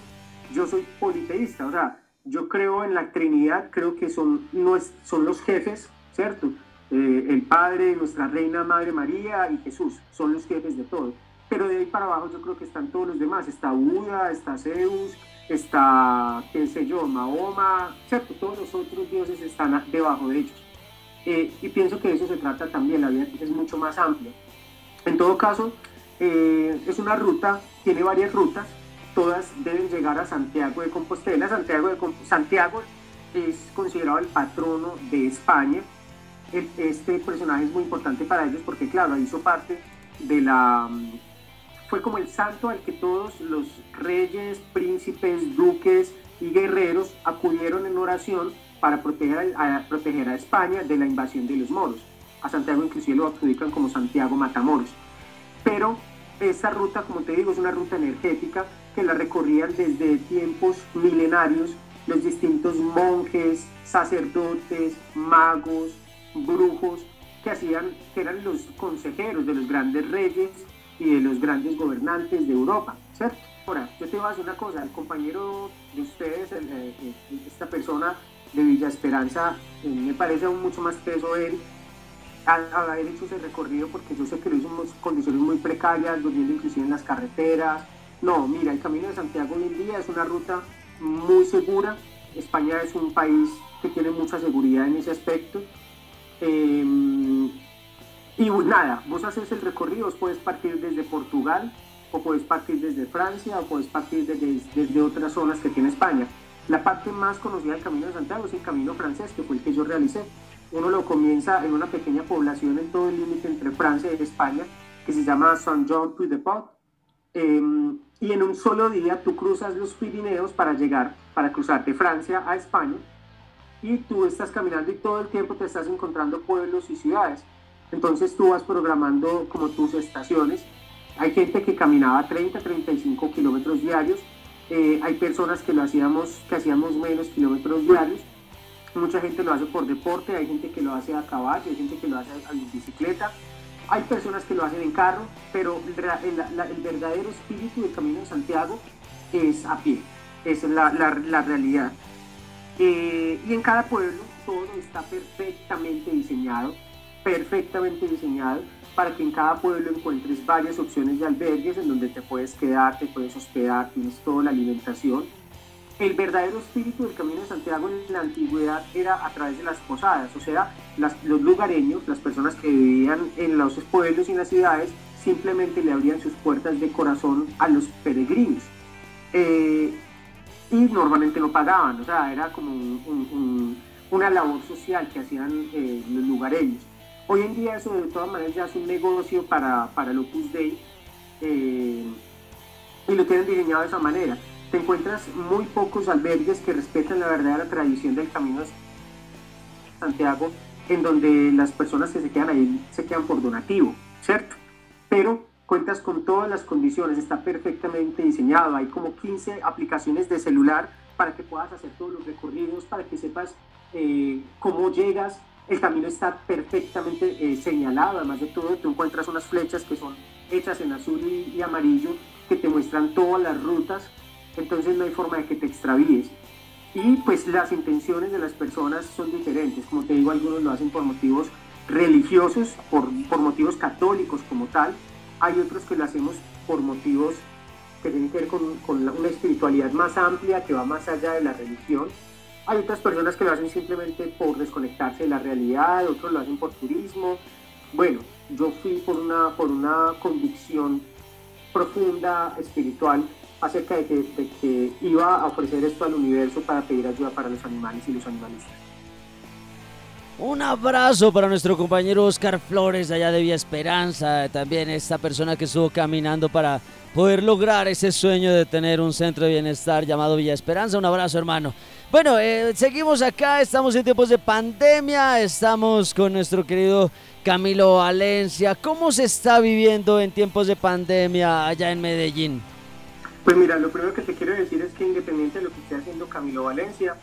S5: yo soy politeísta, o sea, yo creo en la Trinidad, creo que son, no son los jefes, ¿cierto? Eh, el Padre, nuestra Reina Madre María y Jesús, son los jefes de todo. Pero de ahí para abajo yo creo que están todos los demás, está Buda, está Zeus, está, qué sé yo, Mahoma, ¿cierto? Todos los otros dioses están debajo de ellos. Eh, y pienso que de eso se trata también, la vida es mucho más amplia. En todo caso, eh, es una ruta, tiene varias rutas, todas deben llegar a Santiago de Compostela. Santiago, de, Santiago es considerado el patrono de España. este personaje es muy importante para ellos porque, claro, hizo parte de la... Fue como el santo al que todos los reyes, príncipes, duques y guerreros acudieron en oración para proteger a, proteger a España de la invasión de los moros. A Santiago inclusive lo adjudican como Santiago Matamoros. Pero esa ruta, como te digo, es una ruta energética que la recorrían desde tiempos milenarios los distintos monjes, sacerdotes, magos, brujos, que hacían, que eran los consejeros de los grandes reyes y de los grandes gobernantes de Europa, ¿cierto? Ahora, yo te voy a decir una cosa, el compañero de ustedes, esta persona de Villa Esperanza, me parece aún mucho más peso él haber hecho ese recorrido porque yo sé que lo hizo en condiciones muy precarias, durmiendo inclusive en las carreteras. No, mira, el Camino de Santiago hoy en día es una ruta muy segura. España es un país que tiene mucha seguridad en ese aspecto. Em, y nada, vos haces el recorrido, vos puedes partir desde Portugal, o puedes partir desde Francia, o puedes partir desde, desde otras zonas que tiene España. La parte más conocida del Camino de Santiago es el Camino francés, que fue el que yo realicé. Uno lo comienza en una pequeña población en todo el límite entre Francia y España, que se llama Saint-Jean-Puy-de-Pot. Em, y en un solo día tú cruzas los Pirineos para llegar, para cruzar de Francia a España. Y tú estás caminando y todo el tiempo te estás encontrando pueblos y ciudades. Entonces tú vas programando como tus estaciones. Hay gente que caminaba 30, 35 kilómetros diarios eh, hay personas que lo hacíamos, que hacíamos menos kilómetros diarios. Mucha gente lo hace por deporte, hay gente que lo hace a caballo, hay gente que lo hace en bicicleta. Hay personas que lo hacen en carro, pero el, verdadero espíritu del Camino de Santiago es a pie. Es la, la, realidad. Eh, y en cada pueblo todo está perfectamente diseñado, perfectamente diseñado para que en cada pueblo encuentres varias opciones de albergues en donde te puedes quedar, te puedes hospedar, tienes toda la alimentación. El verdadero espíritu del Camino de Santiago en la antigüedad era a través de las posadas, o sea, los lugareños, las personas que vivían en los pueblos y en las ciudades, simplemente le abrían sus puertas de corazón a los peregrinos. Eh, y normalmente no pagaban, o sea, era como una labor social que hacían eh, los lugareños. Hoy en día eso de todas maneras ya es un negocio para, para el Opus Dei eh, y lo tienen diseñado de esa manera. Te encuentras muy pocos albergues que respetan la verdadera tradición del Camino de Santiago, en donde las personas que se quedan ahí se quedan por donativo, ¿cierto? Pero cuentas con todas las condiciones, está perfectamente diseñado, hay como 15 aplicaciones de celular para que puedas hacer todos los recorridos, para que sepas eh, cómo llegas, el camino está perfectamente eh, señalado, además de todo, tú encuentras unas flechas que son hechas en azul y, amarillo que te muestran todas las rutas, entonces no hay forma de que te extravíes. Y pues las intenciones de las personas son diferentes, como te digo, algunos lo hacen por motivos religiosos, por, por motivos católicos como tal, hay otros que lo hacemos por motivos que tienen que ver con, con una espiritualidad más amplia que va más allá de la religión hay otras personas que lo hacen simplemente por desconectarse de la realidad, otros lo hacen por turismo. Bueno, yo fui por una, por una convicción profunda, espiritual, acerca de que, iba a ofrecer esto al universo para pedir ayuda para los animales y los animalistas.
S1: Un abrazo para nuestro compañero Oscar Flores allá de Vía Esperanza, también esta persona que estuvo caminando para poder lograr ese sueño de tener un centro de bienestar llamado Villa Esperanza. Un abrazo hermano. Bueno, eh, seguimos acá, estamos en tiempos de pandemia, estamos con nuestro querido Camilo Valencia. ¿Cómo se está viviendo en tiempos de pandemia allá en Medellín?
S5: Pues mira, lo primero que te quiero decir es que independiente de lo que esté haciendo Camilo Valencia,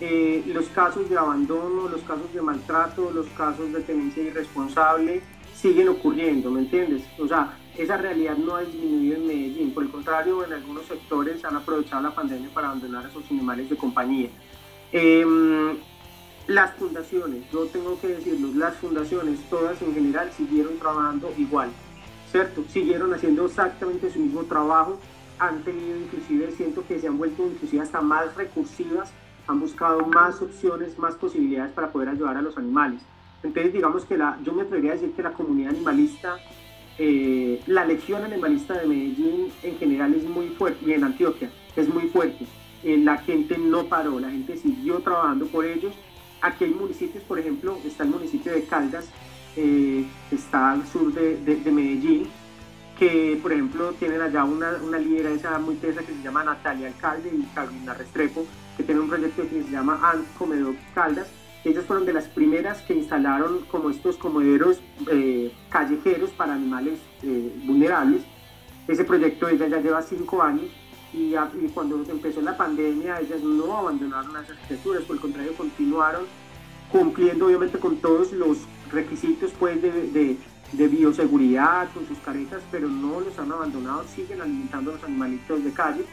S5: eh, los casos de abandono, los casos de maltrato, los casos de tenencia irresponsable siguen ocurriendo, ¿me entiendes? O sea, esa realidad no ha disminuido en Medellín, por el contrario, en algunos sectores han aprovechado la pandemia para abandonar a sus animales de compañía. Em, las fundaciones, yo tengo que decirlo, las fundaciones todas en general siguieron trabajando igual, ¿cierto? Siguieron haciendo exactamente su mismo trabajo, han tenido inclusive, siento que se han vuelto inclusive hasta más recursivas, han buscado más opciones, más posibilidades para poder ayudar a los animales. Entonces digamos que la, yo me atrevería a decir que la comunidad animalista eh, la legión animalista de Medellín en general es muy fuerte, y en Antioquia es muy fuerte. Eh, la gente no paró, la gente siguió trabajando por ellos. Aquí hay municipios, por ejemplo, está el municipio de Caldas, eh, está al sur de, Medellín, que por ejemplo tienen allá una, una lideresa muy tesa que se llama Natalia Alcalde y Carolina Restrepo, que tiene un proyecto que se llama Ant Comedor Caldas, ellos fueron de las primeras que instalaron como estos comederos eh, callejeros para animales eh, vulnerables. Ese proyecto ella ya lleva cinco años y, cuando empezó la pandemia ellas no abandonaron las escrituras, por el contrario continuaron cumpliendo obviamente con todos los requisitos pues de, bioseguridad, con sus caretas, pero no los han abandonado, siguen alimentando a los animalitos de calle.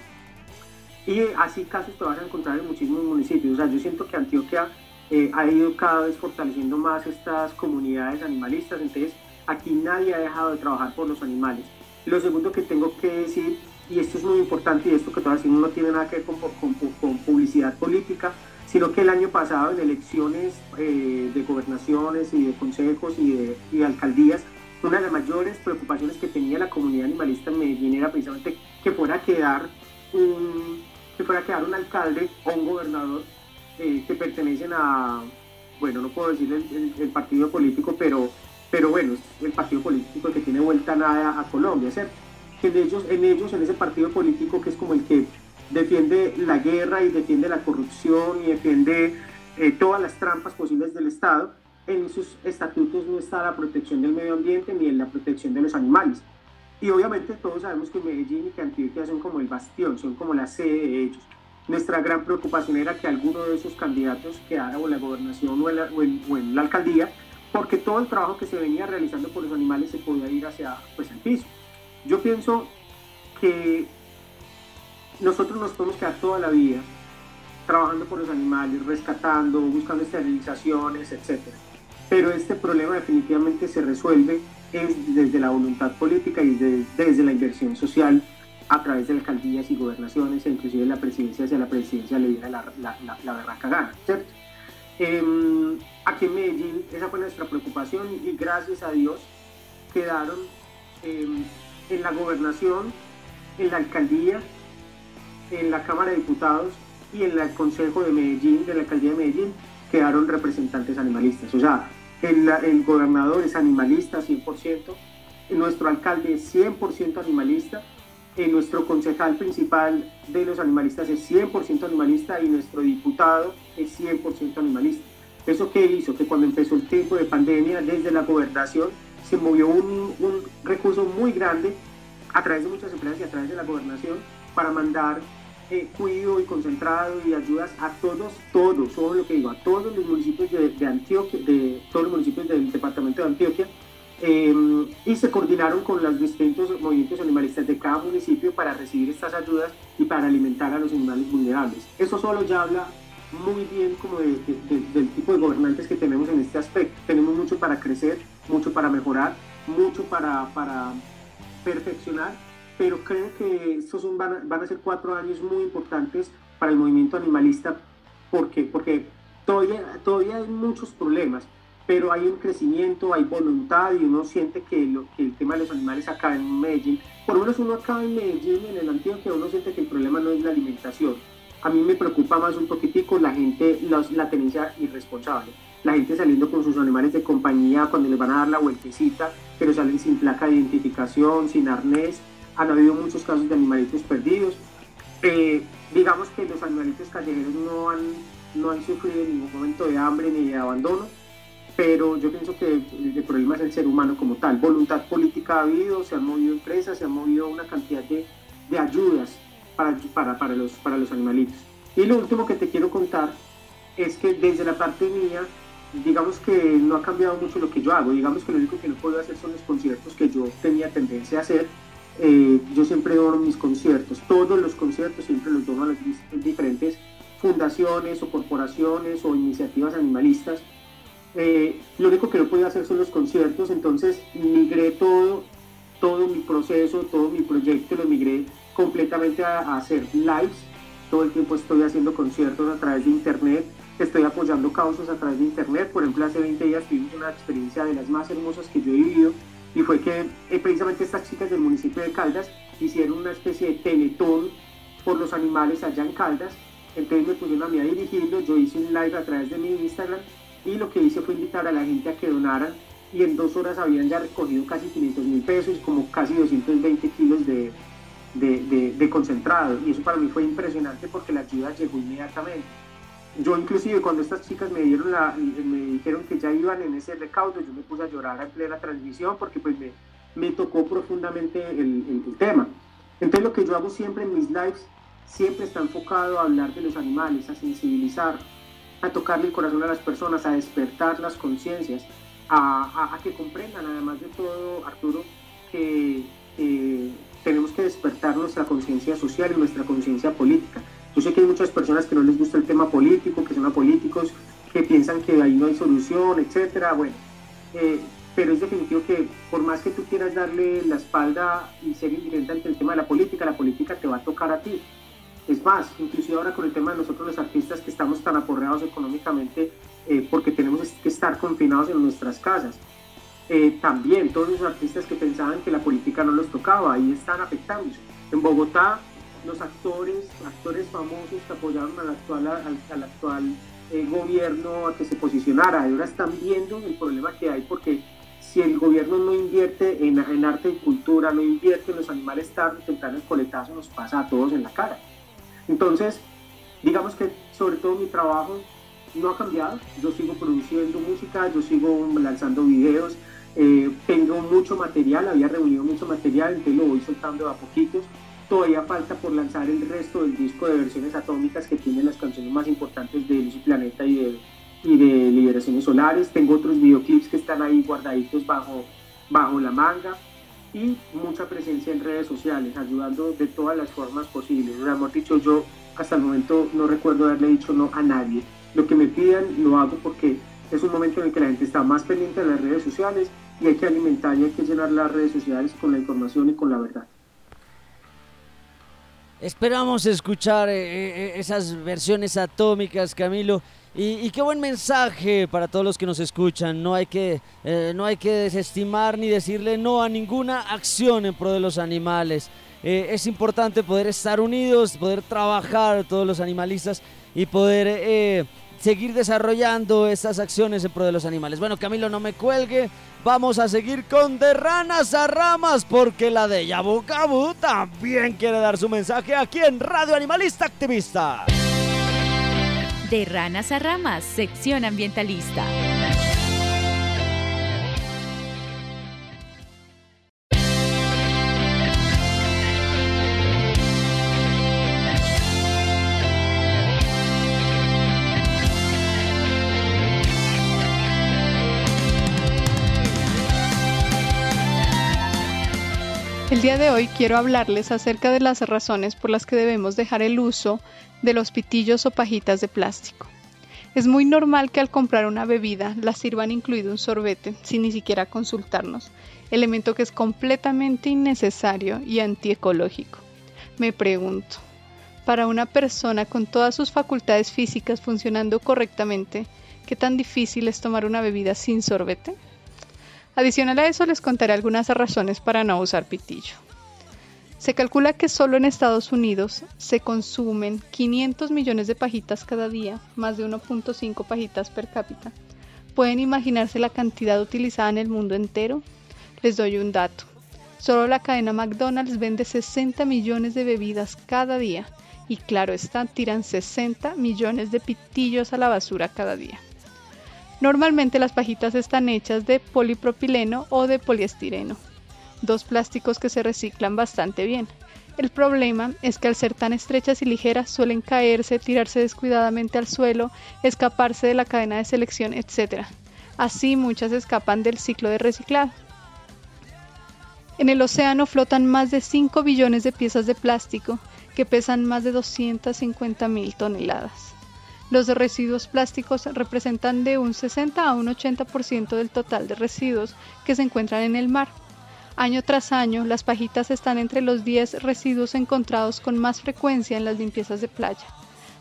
S5: Y así casos te vas a encontrar en muchísimos municipios. O sea, yo siento que Antioquia eh, ha ido cada vez fortaleciendo más estas comunidades animalistas, entonces aquí nadie ha dejado de trabajar por los animales. Lo segundo que tengo que decir, y esto es muy importante, y esto que todavía no tiene nada que ver con, publicidad política, sino que el año pasado en elecciones eh, de gobernaciones y de consejos y de, y alcaldías, una de las mayores preocupaciones que tenía la comunidad animalista en Medellín era precisamente que fuera a quedar un, que fuera a quedar un alcalde o un gobernador eh, que pertenecen a, bueno, no puedo decir el, partido político, pero, pero bueno, el partido político que tiene vuelta nada a Colombia, ¿cierto? En ellos, en ellos, en ese partido político que es como el que defiende la guerra y defiende la corrupción y defiende eh, todas las trampas posibles del Estado, en sus estatutos no está la protección del medio ambiente ni en la protección de los animales. Y obviamente todos sabemos que Medellín y que Antioquia son como el bastión, son como la sede de ellos. Nuestra gran preocupación era que alguno de esos candidatos quedara o en la gobernación o en la, alcaldía, porque todo el trabajo que se venía realizando por los animales se podía ir hacia pues, el piso. Yo pienso que nosotros nos podemos quedar toda la vida trabajando por los animales, rescatando, buscando esterilizaciones, etc. Pero este problema definitivamente se resuelve desde la voluntad política y desde la inversión social a través de alcaldías y gobernaciones, e inclusive la presidencia, hacia la presidencia le diera la, la, la, gana, ¿cierto? Em, aquí en Medellín, esa fue nuestra preocupación y gracias a Dios quedaron em, en la gobernación, en la alcaldía, en la Cámara de Diputados y en el Consejo de Medellín, de la alcaldía de Medellín, quedaron representantes animalistas. O sea, el, el gobernador es animalista 100%, nuestro alcalde es 100% animalista eh, nuestro concejal principal de los animalistas es 100% animalista y nuestro diputado es 100% animalista. ¿Eso qué hizo? Que cuando empezó el tiempo de pandemia, desde la gobernación, se movió un, un recurso muy grande a través de muchas empresas y a través de la gobernación para mandar eh, cuidado y concentrado y ayudas a todos, todos, todo lo que digo, a todos los municipios de, de Antioquia, de todos los municipios del departamento de Antioquia, Em, y se coordinaron con los distintos movimientos animalistas de cada municipio para recibir estas ayudas y para alimentar a los animales vulnerables. Eso solo ya habla muy bien como del tipo de gobernantes que tenemos en este aspecto. Tenemos mucho para crecer, mucho para mejorar, mucho para, para perfeccionar, pero creo que estos van, a, ser cuatro años muy importantes para el movimiento animalista porque, porque todavía, todavía hay muchos problemas pero hay un crecimiento, hay voluntad y uno siente que, lo, que el tema de los animales acá en Medellín, por lo menos uno acá en Medellín, en el Antioquia, uno siente que el problema no es la alimentación. A mí me preocupa más un poquitico la gente, la tenencia irresponsable. La gente saliendo con sus animales de compañía cuando les van a dar la vueltecita, pero salen sin placa de identificación, sin arnés. Han habido muchos casos de animalitos perdidos. Eh, digamos que los animalitos callejeros no han, no han sufrido en ningún momento de hambre ni de abandono pero yo pienso que el, problema es el ser humano como tal. Voluntad política ha habido, se han movido empresas, se han movido una cantidad de, de ayudas para, para, para, los, para los animalitos. Y lo último que te quiero contar es que desde la parte mía, digamos que no ha cambiado mucho lo que yo hago, digamos que lo único que no puedo hacer son los conciertos que yo tenía tendencia a hacer. Eh, yo siempre dono mis conciertos, todos los conciertos siempre los dono a las diferentes fundaciones o corporaciones o iniciativas animalistas eh, lo único que no podía hacer son los conciertos, entonces migré todo, todo mi proceso, todo mi proyecto, lo migré completamente a, hacer lives. Todo el tiempo estoy haciendo conciertos a través de internet, estoy apoyando causas a través de internet. Por ejemplo, hace 20 días tuvimos una experiencia de las más hermosas que yo he vivido y fue que eh, precisamente estas chicas del municipio de Caldas hicieron una especie de teletón por los animales allá en Caldas. Entonces me pusieron a mí a dirigirlo, yo hice un live a través de mi Instagram y lo que hice fue invitar a la gente a que donaran y en dos horas habían ya recogido casi 500 mil pesos, como casi 220 kilos de, de, de, concentrado y eso para mí fue impresionante porque la ayuda llegó inmediatamente. Yo inclusive cuando estas chicas me, dieron me dijeron que ya iban en ese recaudo, yo me puse a llorar en plena transmisión porque pues me, me tocó profundamente el, el, el tema. Entonces lo que yo hago siempre en mis lives, siempre está enfocado a hablar de los animales, a sensibilizar, a tocarle el corazón a las personas, a despertar las conciencias, a, que comprendan, además de todo, Arturo, que tenemos que despertar nuestra conciencia social y nuestra conciencia política. Yo sé que hay muchas personas que no les gusta el tema político, que son apolíticos, que piensan que ahí no hay solución, etcétera. Bueno, eh, pero es definitivo que por más que tú quieras darle la espalda y ser indiferente ante el tema de la política, la política te va a tocar a ti. Es más, inclusive ahora con el tema de nosotros los artistas que estamos tan aporreados económicamente eh, porque tenemos que estar confinados en nuestras casas. Eh, también todos los artistas que pensaban que la política no los tocaba, ahí están afectándose. En Bogotá, los actores, actores famosos que apoyaron al actual, al, actual eh, gobierno a que se posicionara, ahora están viendo el problema que hay porque si el gobierno no invierte en, en arte y cultura, no invierte en los animales tarde temprano, el coletazo nos pasa a todos en la cara. Entonces, digamos que sobre todo mi trabajo no ha cambiado, yo sigo produciendo música, yo sigo lanzando videos, eh, tengo mucho material, había reunido mucho material, entonces lo voy soltando a poquitos. Todavía falta por lanzar el resto del disco de versiones atómicas que tiene las canciones más importantes de Luz y Planeta y de, Liberaciones Solares. Tengo otros videoclips que están ahí guardaditos bajo, bajo la manga. y mucha presencia en redes sociales, ayudando de todas las formas posibles. O sea, dicho, yo hasta el momento no recuerdo haberle dicho no a nadie. Lo que me pidan lo hago porque es un momento en el que la gente está más pendiente de las redes sociales y hay que alimentar y hay que llenar las redes sociales con la información y con la verdad.
S1: Esperamos escuchar eh, eh, esas versiones atómicas, Camilo. Y, qué buen mensaje para todos los que nos escuchan. No hay que, eh, no hay que desestimar ni decirle no a ninguna acción en pro de los animales. Es importante poder estar unidos, poder trabajar todos los animalistas y poder seguir desarrollando estas acciones en pro de los animales. Bueno, Camilo, no me cuelgue. Vamos a seguir con De Ranas a Ramas porque la de Yabu también quiere dar su mensaje aquí en Radio Animalista Activista.
S4: De ranas a ramas, sección ambientalista.
S7: Día de hoy quiero hablarles acerca de las razones por las que debemos dejar el uso de los pitillos o pajitas de plástico. Es muy normal que al comprar una bebida la sirvan incluido un sorbete sin ni siquiera consultarnos, elemento que es completamente innecesario y antiecológico. Me pregunto, para una persona con todas sus facultades físicas funcionando correctamente, ¿qué tan difícil es tomar una bebida sin sorbete? Adicional a eso les contaré algunas razones para no usar pitillo. Se calcula que solo en Estados Unidos se consumen 500 millones de pajitas cada día, más de 1.5 pajitas per cápita. ¿Pueden imaginarse la cantidad utilizada en el mundo entero? Les doy un dato. Solo la cadena McDonald's vende 60 millones de bebidas cada día y claro está, tiran 60 millones de pitillos a la basura cada día. Normalmente las pajitas están hechas de polipropileno o de poliestireno dos plásticos que se reciclan bastante bien. El problema es que al ser tan estrechas y ligeras suelen caerse, tirarse descuidadamente al suelo, escaparse de la cadena de selección, etc. Así muchas escapan del ciclo de reciclado. En el océano flotan más de 5 billones de piezas de plástico que pesan más de 250 mil toneladas. Los residuos plásticos representan de un 60 a un 80% del total de residuos que se encuentran en el mar. Año tras año, las pajitas están entre los 10 residuos encontrados con más frecuencia en las limpiezas de playa.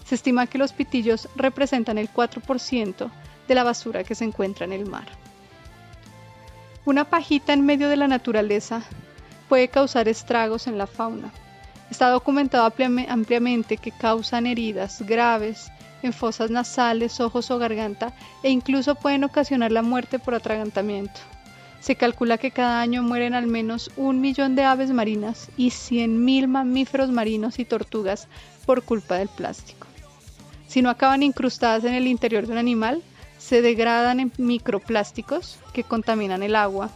S7: Se estima que los pitillos representan el 4% de la basura que se encuentra en el mar. Una pajita en medio de la naturaleza puede causar estragos en la fauna. Está documentado ampliamente que causan heridas graves en fosas nasales, ojos o garganta e incluso pueden ocasionar la muerte por atragantamiento. Se calcula que cada año mueren al menos un millón de aves marinas y 100.000 mamíferos marinos y tortugas por culpa del plástico. Si no acaban incrustadas en el interior de un animal, se degradan en microplásticos que contaminan el agua,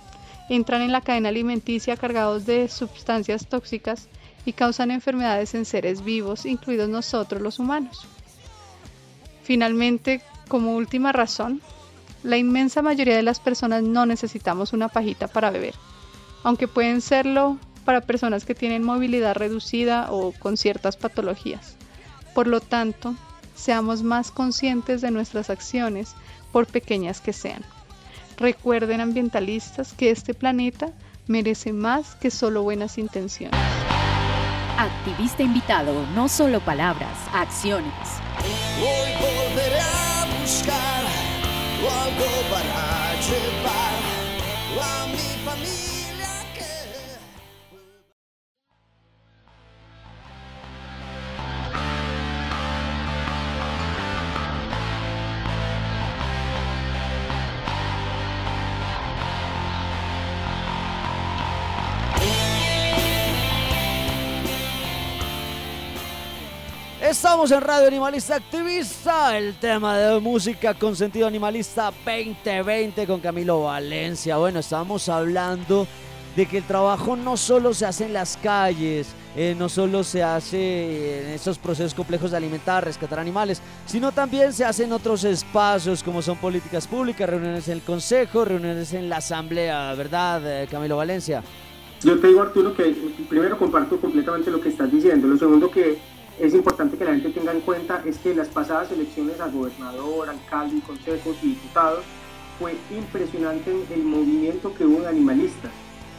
S7: entran en la cadena alimenticia cargados de sustancias tóxicas y causan enfermedades en seres vivos, incluidos nosotros los humanos. Finalmente, como última razón, la inmensa mayoría de las personas no necesitamos una pajita para beber, aunque pueden serlo para personas que tienen movilidad reducida o con ciertas patologías. Por lo tanto, seamos más conscientes de nuestras acciones, por pequeñas que sean. Recuerden ambientalistas que este planeta merece más que solo buenas intenciones.
S4: Activista invitado, no solo palabras, acciones.
S3: Hoy volveré a buscar algo para llevar a
S1: Estamos en Radio Animalista Activista, el tema de música con sentido animalista 2020 con Camilo Valencia. Bueno, estábamos hablando de que el trabajo no solo se hace en las calles, eh, no solo se hace en esos procesos complejos de alimentar, rescatar animales, sino también se hace en otros espacios como son políticas públicas, reuniones en el Consejo, reuniones en la Asamblea, ¿verdad, eh, Camilo Valencia?
S5: Yo te digo, Arturo, que primero comparto completamente lo que estás diciendo. Lo segundo que es importante que la gente tenga en cuenta es que las pasadas elecciones a gobernador, alcalde, consejos y diputados fue impresionante el movimiento que hubo de animalistas.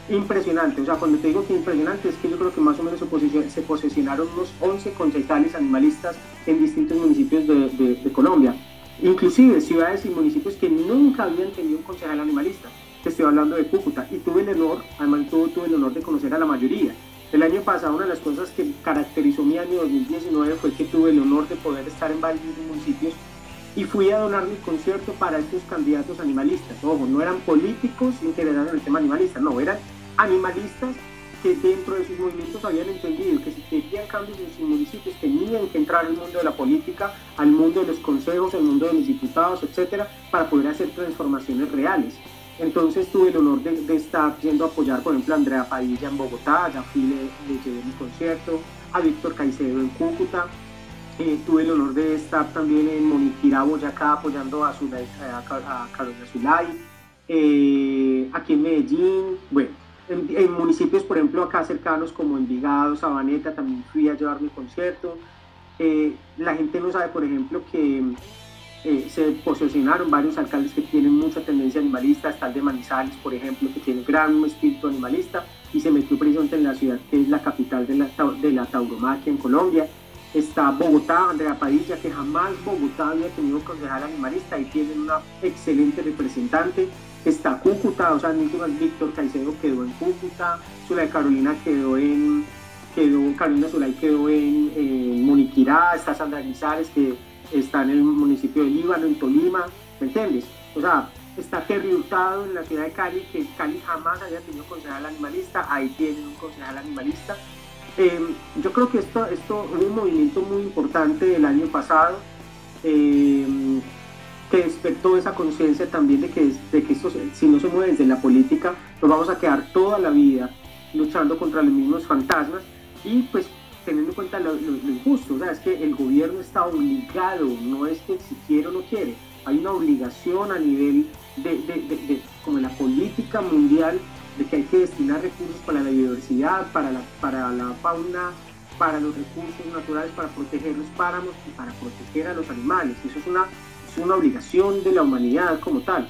S5: Impresionante, o sea, cuando te digo que impresionante es que yo creo que más o menos se, se posicionaron unos 11 concejales animalistas en distintos municipios de, Colombia, inclusive ciudades y municipios que nunca habían tenido un concejal animalista. Te estoy hablando de Cúcuta y tuve el honor, además tuve el honor de conocer a la mayoría. El año pasado una de las cosas que caracterizó mi año 2019 fue que tuve el honor de poder estar en varios municipios y fui a donar mi concierto para estos candidatos animalistas. Ojo, no eran políticos interesados en el tema animalista, no, eran animalistas que dentro de sus movimientos habían entendido que si querían cambios en sus municipios tenían que entrar al mundo de la política, al mundo de los consejos, al mundo de los diputados, etcétera, para poder hacer transformaciones reales. Entonces tuve el honor de, estar yendo a apoyar, por ejemplo, a Andrea Padilla en Bogotá, ya fui, le, llevé mi concierto, a Víctor Caicedo en Cúcuta, eh, tuve el honor de estar también en Moniquirá, Boyacá, apoyando a, Zulay, a, Carolina Zulay, eh, aquí en Medellín, bueno, en, municipios, por ejemplo, acá cercanos como Envigado, Sabaneta, también fui a llevar mi concierto. Eh, la gente no sabe, por ejemplo, que eh, se posicionaron varios alcaldes que tienen mucha tendencia animalista, está el de Manizales, por ejemplo, que tiene gran espíritu animalista y se metió precisamente en la ciudad que es la capital de la, de la tauromaquia en Colombia. Está Bogotá, Andrea Padilla, que jamás Bogotá había tenido concejal animalista y tienen una excelente representante. Está Cúcuta, o sea, Víctor Caicedo quedó en Cúcuta, Zulay Carolina quedó en, quedó, Carolina Zulay quedó en, en está Sandra Guizares, que está en el municipio de Líbano, en Tolima, ¿me entiendes? O sea, está Terry en la ciudad de Cali, que Cali jamás había tenido concejal animalista, ahí tienen un concejal animalista. Em, yo creo que esto, esto hubo un movimiento muy importante el año pasado em, que despertó esa conciencia también de que, de que esto, si no se mueve desde la política, nos vamos a quedar toda la vida luchando contra los mismos fantasmas y pues teniendo en cuenta lo, injusto, o sea, es que el gobierno está obligado, no es que si quiere o no quiere, hay una obligación a nivel de, de, como la política mundial de que hay que destinar recursos para la biodiversidad, para la, para la fauna, para los recursos naturales, para proteger los páramos y para proteger a los animales. Eso es una, es una obligación de la humanidad como tal.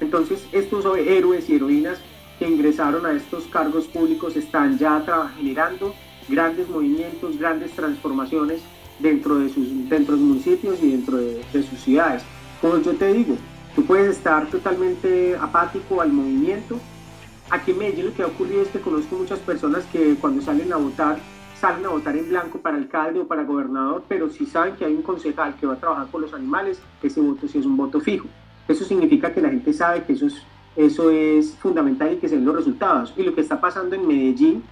S5: Entonces, estos héroes y heroínas que ingresaron a estos cargos públicos están ya generando grandes movimientos, grandes transformaciones dentro de sus, dentro de municipios y dentro de, sus ciudades. Como yo te digo, tú puedes estar totalmente apático al movimiento. Aquí en Medellín lo que ha ocurrido es que conozco muchas personas que cuando salen a votar, salen a votar en blanco para alcalde o para gobernador, pero si saben que hay un concejal que va a trabajar por los animales, ese voto sí es un voto fijo. Eso significa que la gente sabe que eso es, eso es fundamental y que se ven los resultados. Y lo que está pasando en Medellín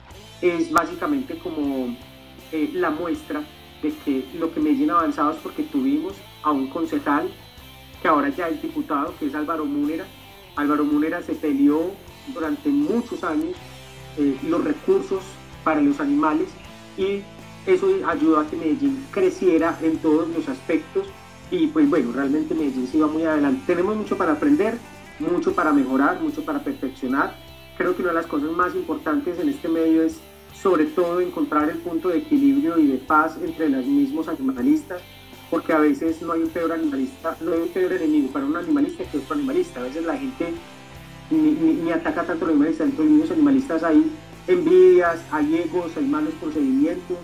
S5: es básicamente como eh, la muestra de que lo que Medellín ha avanzado es porque tuvimos a un concejal que ahora ya es diputado, que es Álvaro Múnera. Álvaro Múnera se peleó durante muchos años eh, los recursos para los animales y eso ayudó a que Medellín creciera en todos los aspectos y pues bueno, realmente Medellín se iba muy adelante. Tenemos mucho para aprender, mucho para mejorar, mucho para perfeccionar creo que una de las cosas más importantes en este medio es sobre todo encontrar el punto de equilibrio y de paz entre los mismos animalistas, porque a veces no hay un peor animalista, no hay un peor enemigo para un animalista que otro animalista. A veces la gente ni, ataca tanto a los animalistas, dentro de los mismos animalistas hay envidias, hay egos, hay malos procedimientos,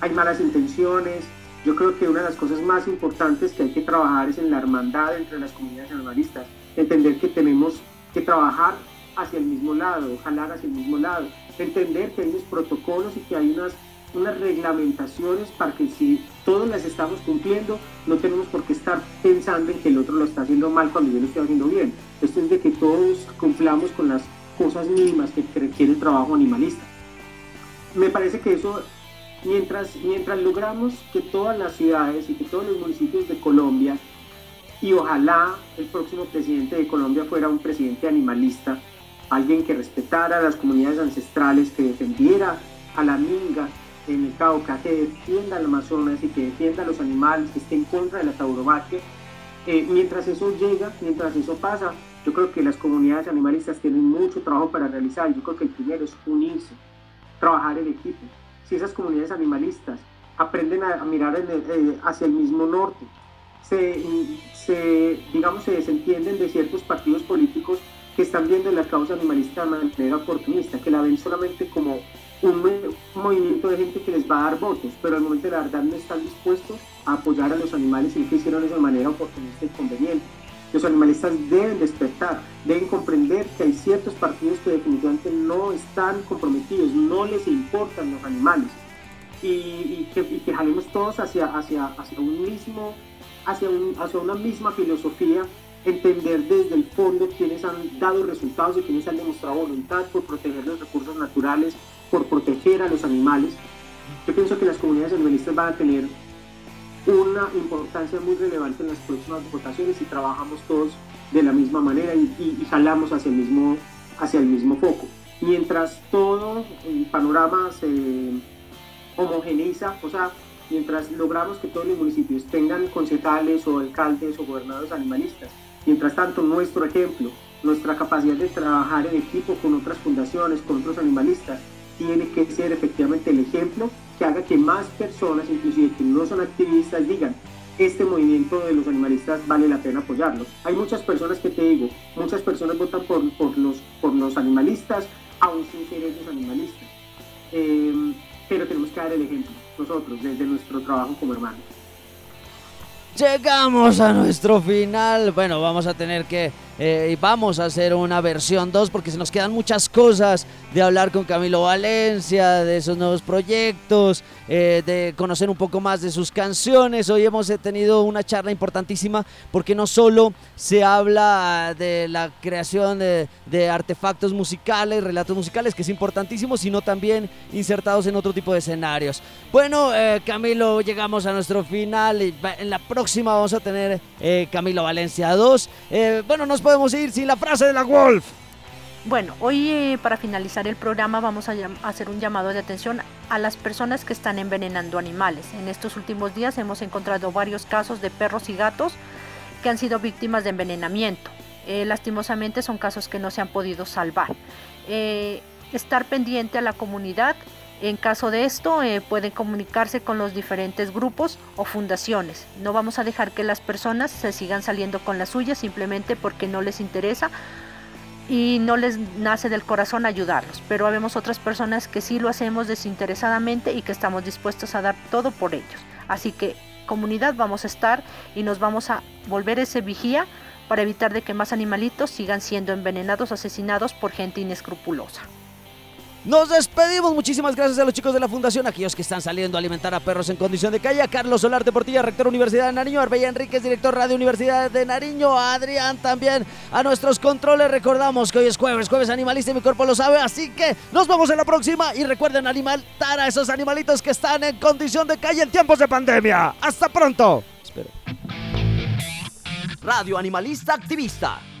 S5: hay malas intenciones. Yo creo que una de las cosas más importantes que hay que trabajar es en la hermandad entre las comunidades animalistas, entender que tenemos que trabajar hacia el mismo lado, jalar hacia el mismo lado, entender que hay unos protocolos y que hay unas, unas reglamentaciones para que si todos las estamos cumpliendo, no tenemos por qué estar pensando en que el otro lo está haciendo mal cuando yo lo estoy haciendo bien. Esto es de que todos cumplamos con las cosas mínimas que requiere el trabajo animalista. Me parece que eso, mientras, mientras logramos que todas las ciudades y que todos los municipios de Colombia, y ojalá el próximo presidente de Colombia fuera un presidente animalista, alguien que respetara a las comunidades ancestrales, que defendiera a la minga en el Cauca, que defienda al Amazonas y que defienda a los animales, que esté en contra de la tauromaquia. Eh, mientras eso llega, mientras eso pasa, Yo creo que las comunidades animalistas tienen mucho trabajo para realizar. Yo creo que el primero es unirse, trabajar en equipo. Si esas comunidades animalistas aprenden a, mirar eh, hacia el mismo norte, se, se, digamos, se desentienden de ciertos partidos políticos que están viendo la causa animalista de manera oportunista, que la ven solamente como un, movimiento de gente que les va a dar votos, pero al momento de la verdad no están dispuestos a apoyar a los animales y que hicieron eso de manera oportunista y conveniente. Los animalistas deben despertar, deben comprender que hay ciertos partidos que definitivamente no están comprometidos, no les importan los animales y, que, y jalemos todos hacia, hacia, hacia, un mismo, hacia, hacia una misma filosofía entender desde el fondo quienes han dado resultados y quienes han demostrado voluntad por proteger los recursos naturales, por proteger a los animales. Yo pienso que las comunidades animalistas van a tener una importancia muy relevante en las próximas votaciones y trabajamos todos de la misma manera y, jalamos hacia el, mismo, hacia el mismo foco. Mientras todo el panorama se homogeneiza, o sea, mientras logramos que todos los municipios tengan concejales o alcaldes o gobernadores animalistas, mientras tanto nuestro ejemplo, nuestra capacidad de trabajar en equipo con otras fundaciones, con otros animalistas, tiene que ser efectivamente el ejemplo que haga que más personas, inclusive que no son activistas, digan, este movimiento de los animalistas vale la pena apoyarlo. Hay muchas personas que te digo, muchas personas votan por, por, los, por los animalistas, aún sin ser ellos animalistas. Em, pero tenemos que dar el ejemplo, nosotros, desde nuestro trabajo como hermanos.
S1: Llegamos a nuestro final. Bueno, vamos a tener que eh, vamos a hacer una versión 2 porque se nos quedan muchas cosas de hablar con Camilo Valencia, de esos nuevos proyectos, eh, de conocer un poco más de sus canciones. Hoy hemos tenido una charla importantísima porque no solo se habla de la creación de, artefactos musicales, relatos musicales, que es importantísimo, sino también insertados en otro tipo de escenarios. Bueno, eh, Camilo, llegamos a nuestro final. En la vamos a tener Camilo Valencia 2. bueno, nos podemos ir sin la frase de la Wolf.
S2: Bueno, hoy eh, para finalizar el programa vamos a hacer un llamado de atención a las personas que están envenenando animales. En estos últimos días hemos encontrado varios casos de perros y gatos que han sido víctimas de envenenamiento. Eh, lastimosamente son casos que no se han podido salvar. Eh, estar pendiente a la comunidad. En caso de esto, pueden comunicarse con los diferentes grupos o fundaciones. No vamos a dejar que las personas se sigan saliendo con las suyas simplemente porque no les interesa y no les nace del corazón ayudarlos, pero habemos otras personas que sí lo hacemos desinteresadamente y que estamos dispuestos a dar todo por ellos. Así que comunidad vamos a estar y nos vamos a volver ese vigía para evitar de que más animalitos sigan siendo envenenados, asesinados por gente inescrupulosa.
S1: Nos despedimos. Muchísimas gracias a los chicos de la Fundación, aquellos que están saliendo a alimentar a perros en condición de calle. Carlos Solar de Portilla, rector Universidad de Nariño. Arbella Enríquez, director Radio Universidad de Nariño. Adrián también. A nuestros controles. Recordamos que hoy es jueves, jueves animalista y mi cuerpo lo sabe. Así que nos vemos en la próxima. Y recuerden alimentar a esos animalitos que están en condición de calle en tiempos de pandemia. Hasta pronto. Radio Animalista Activista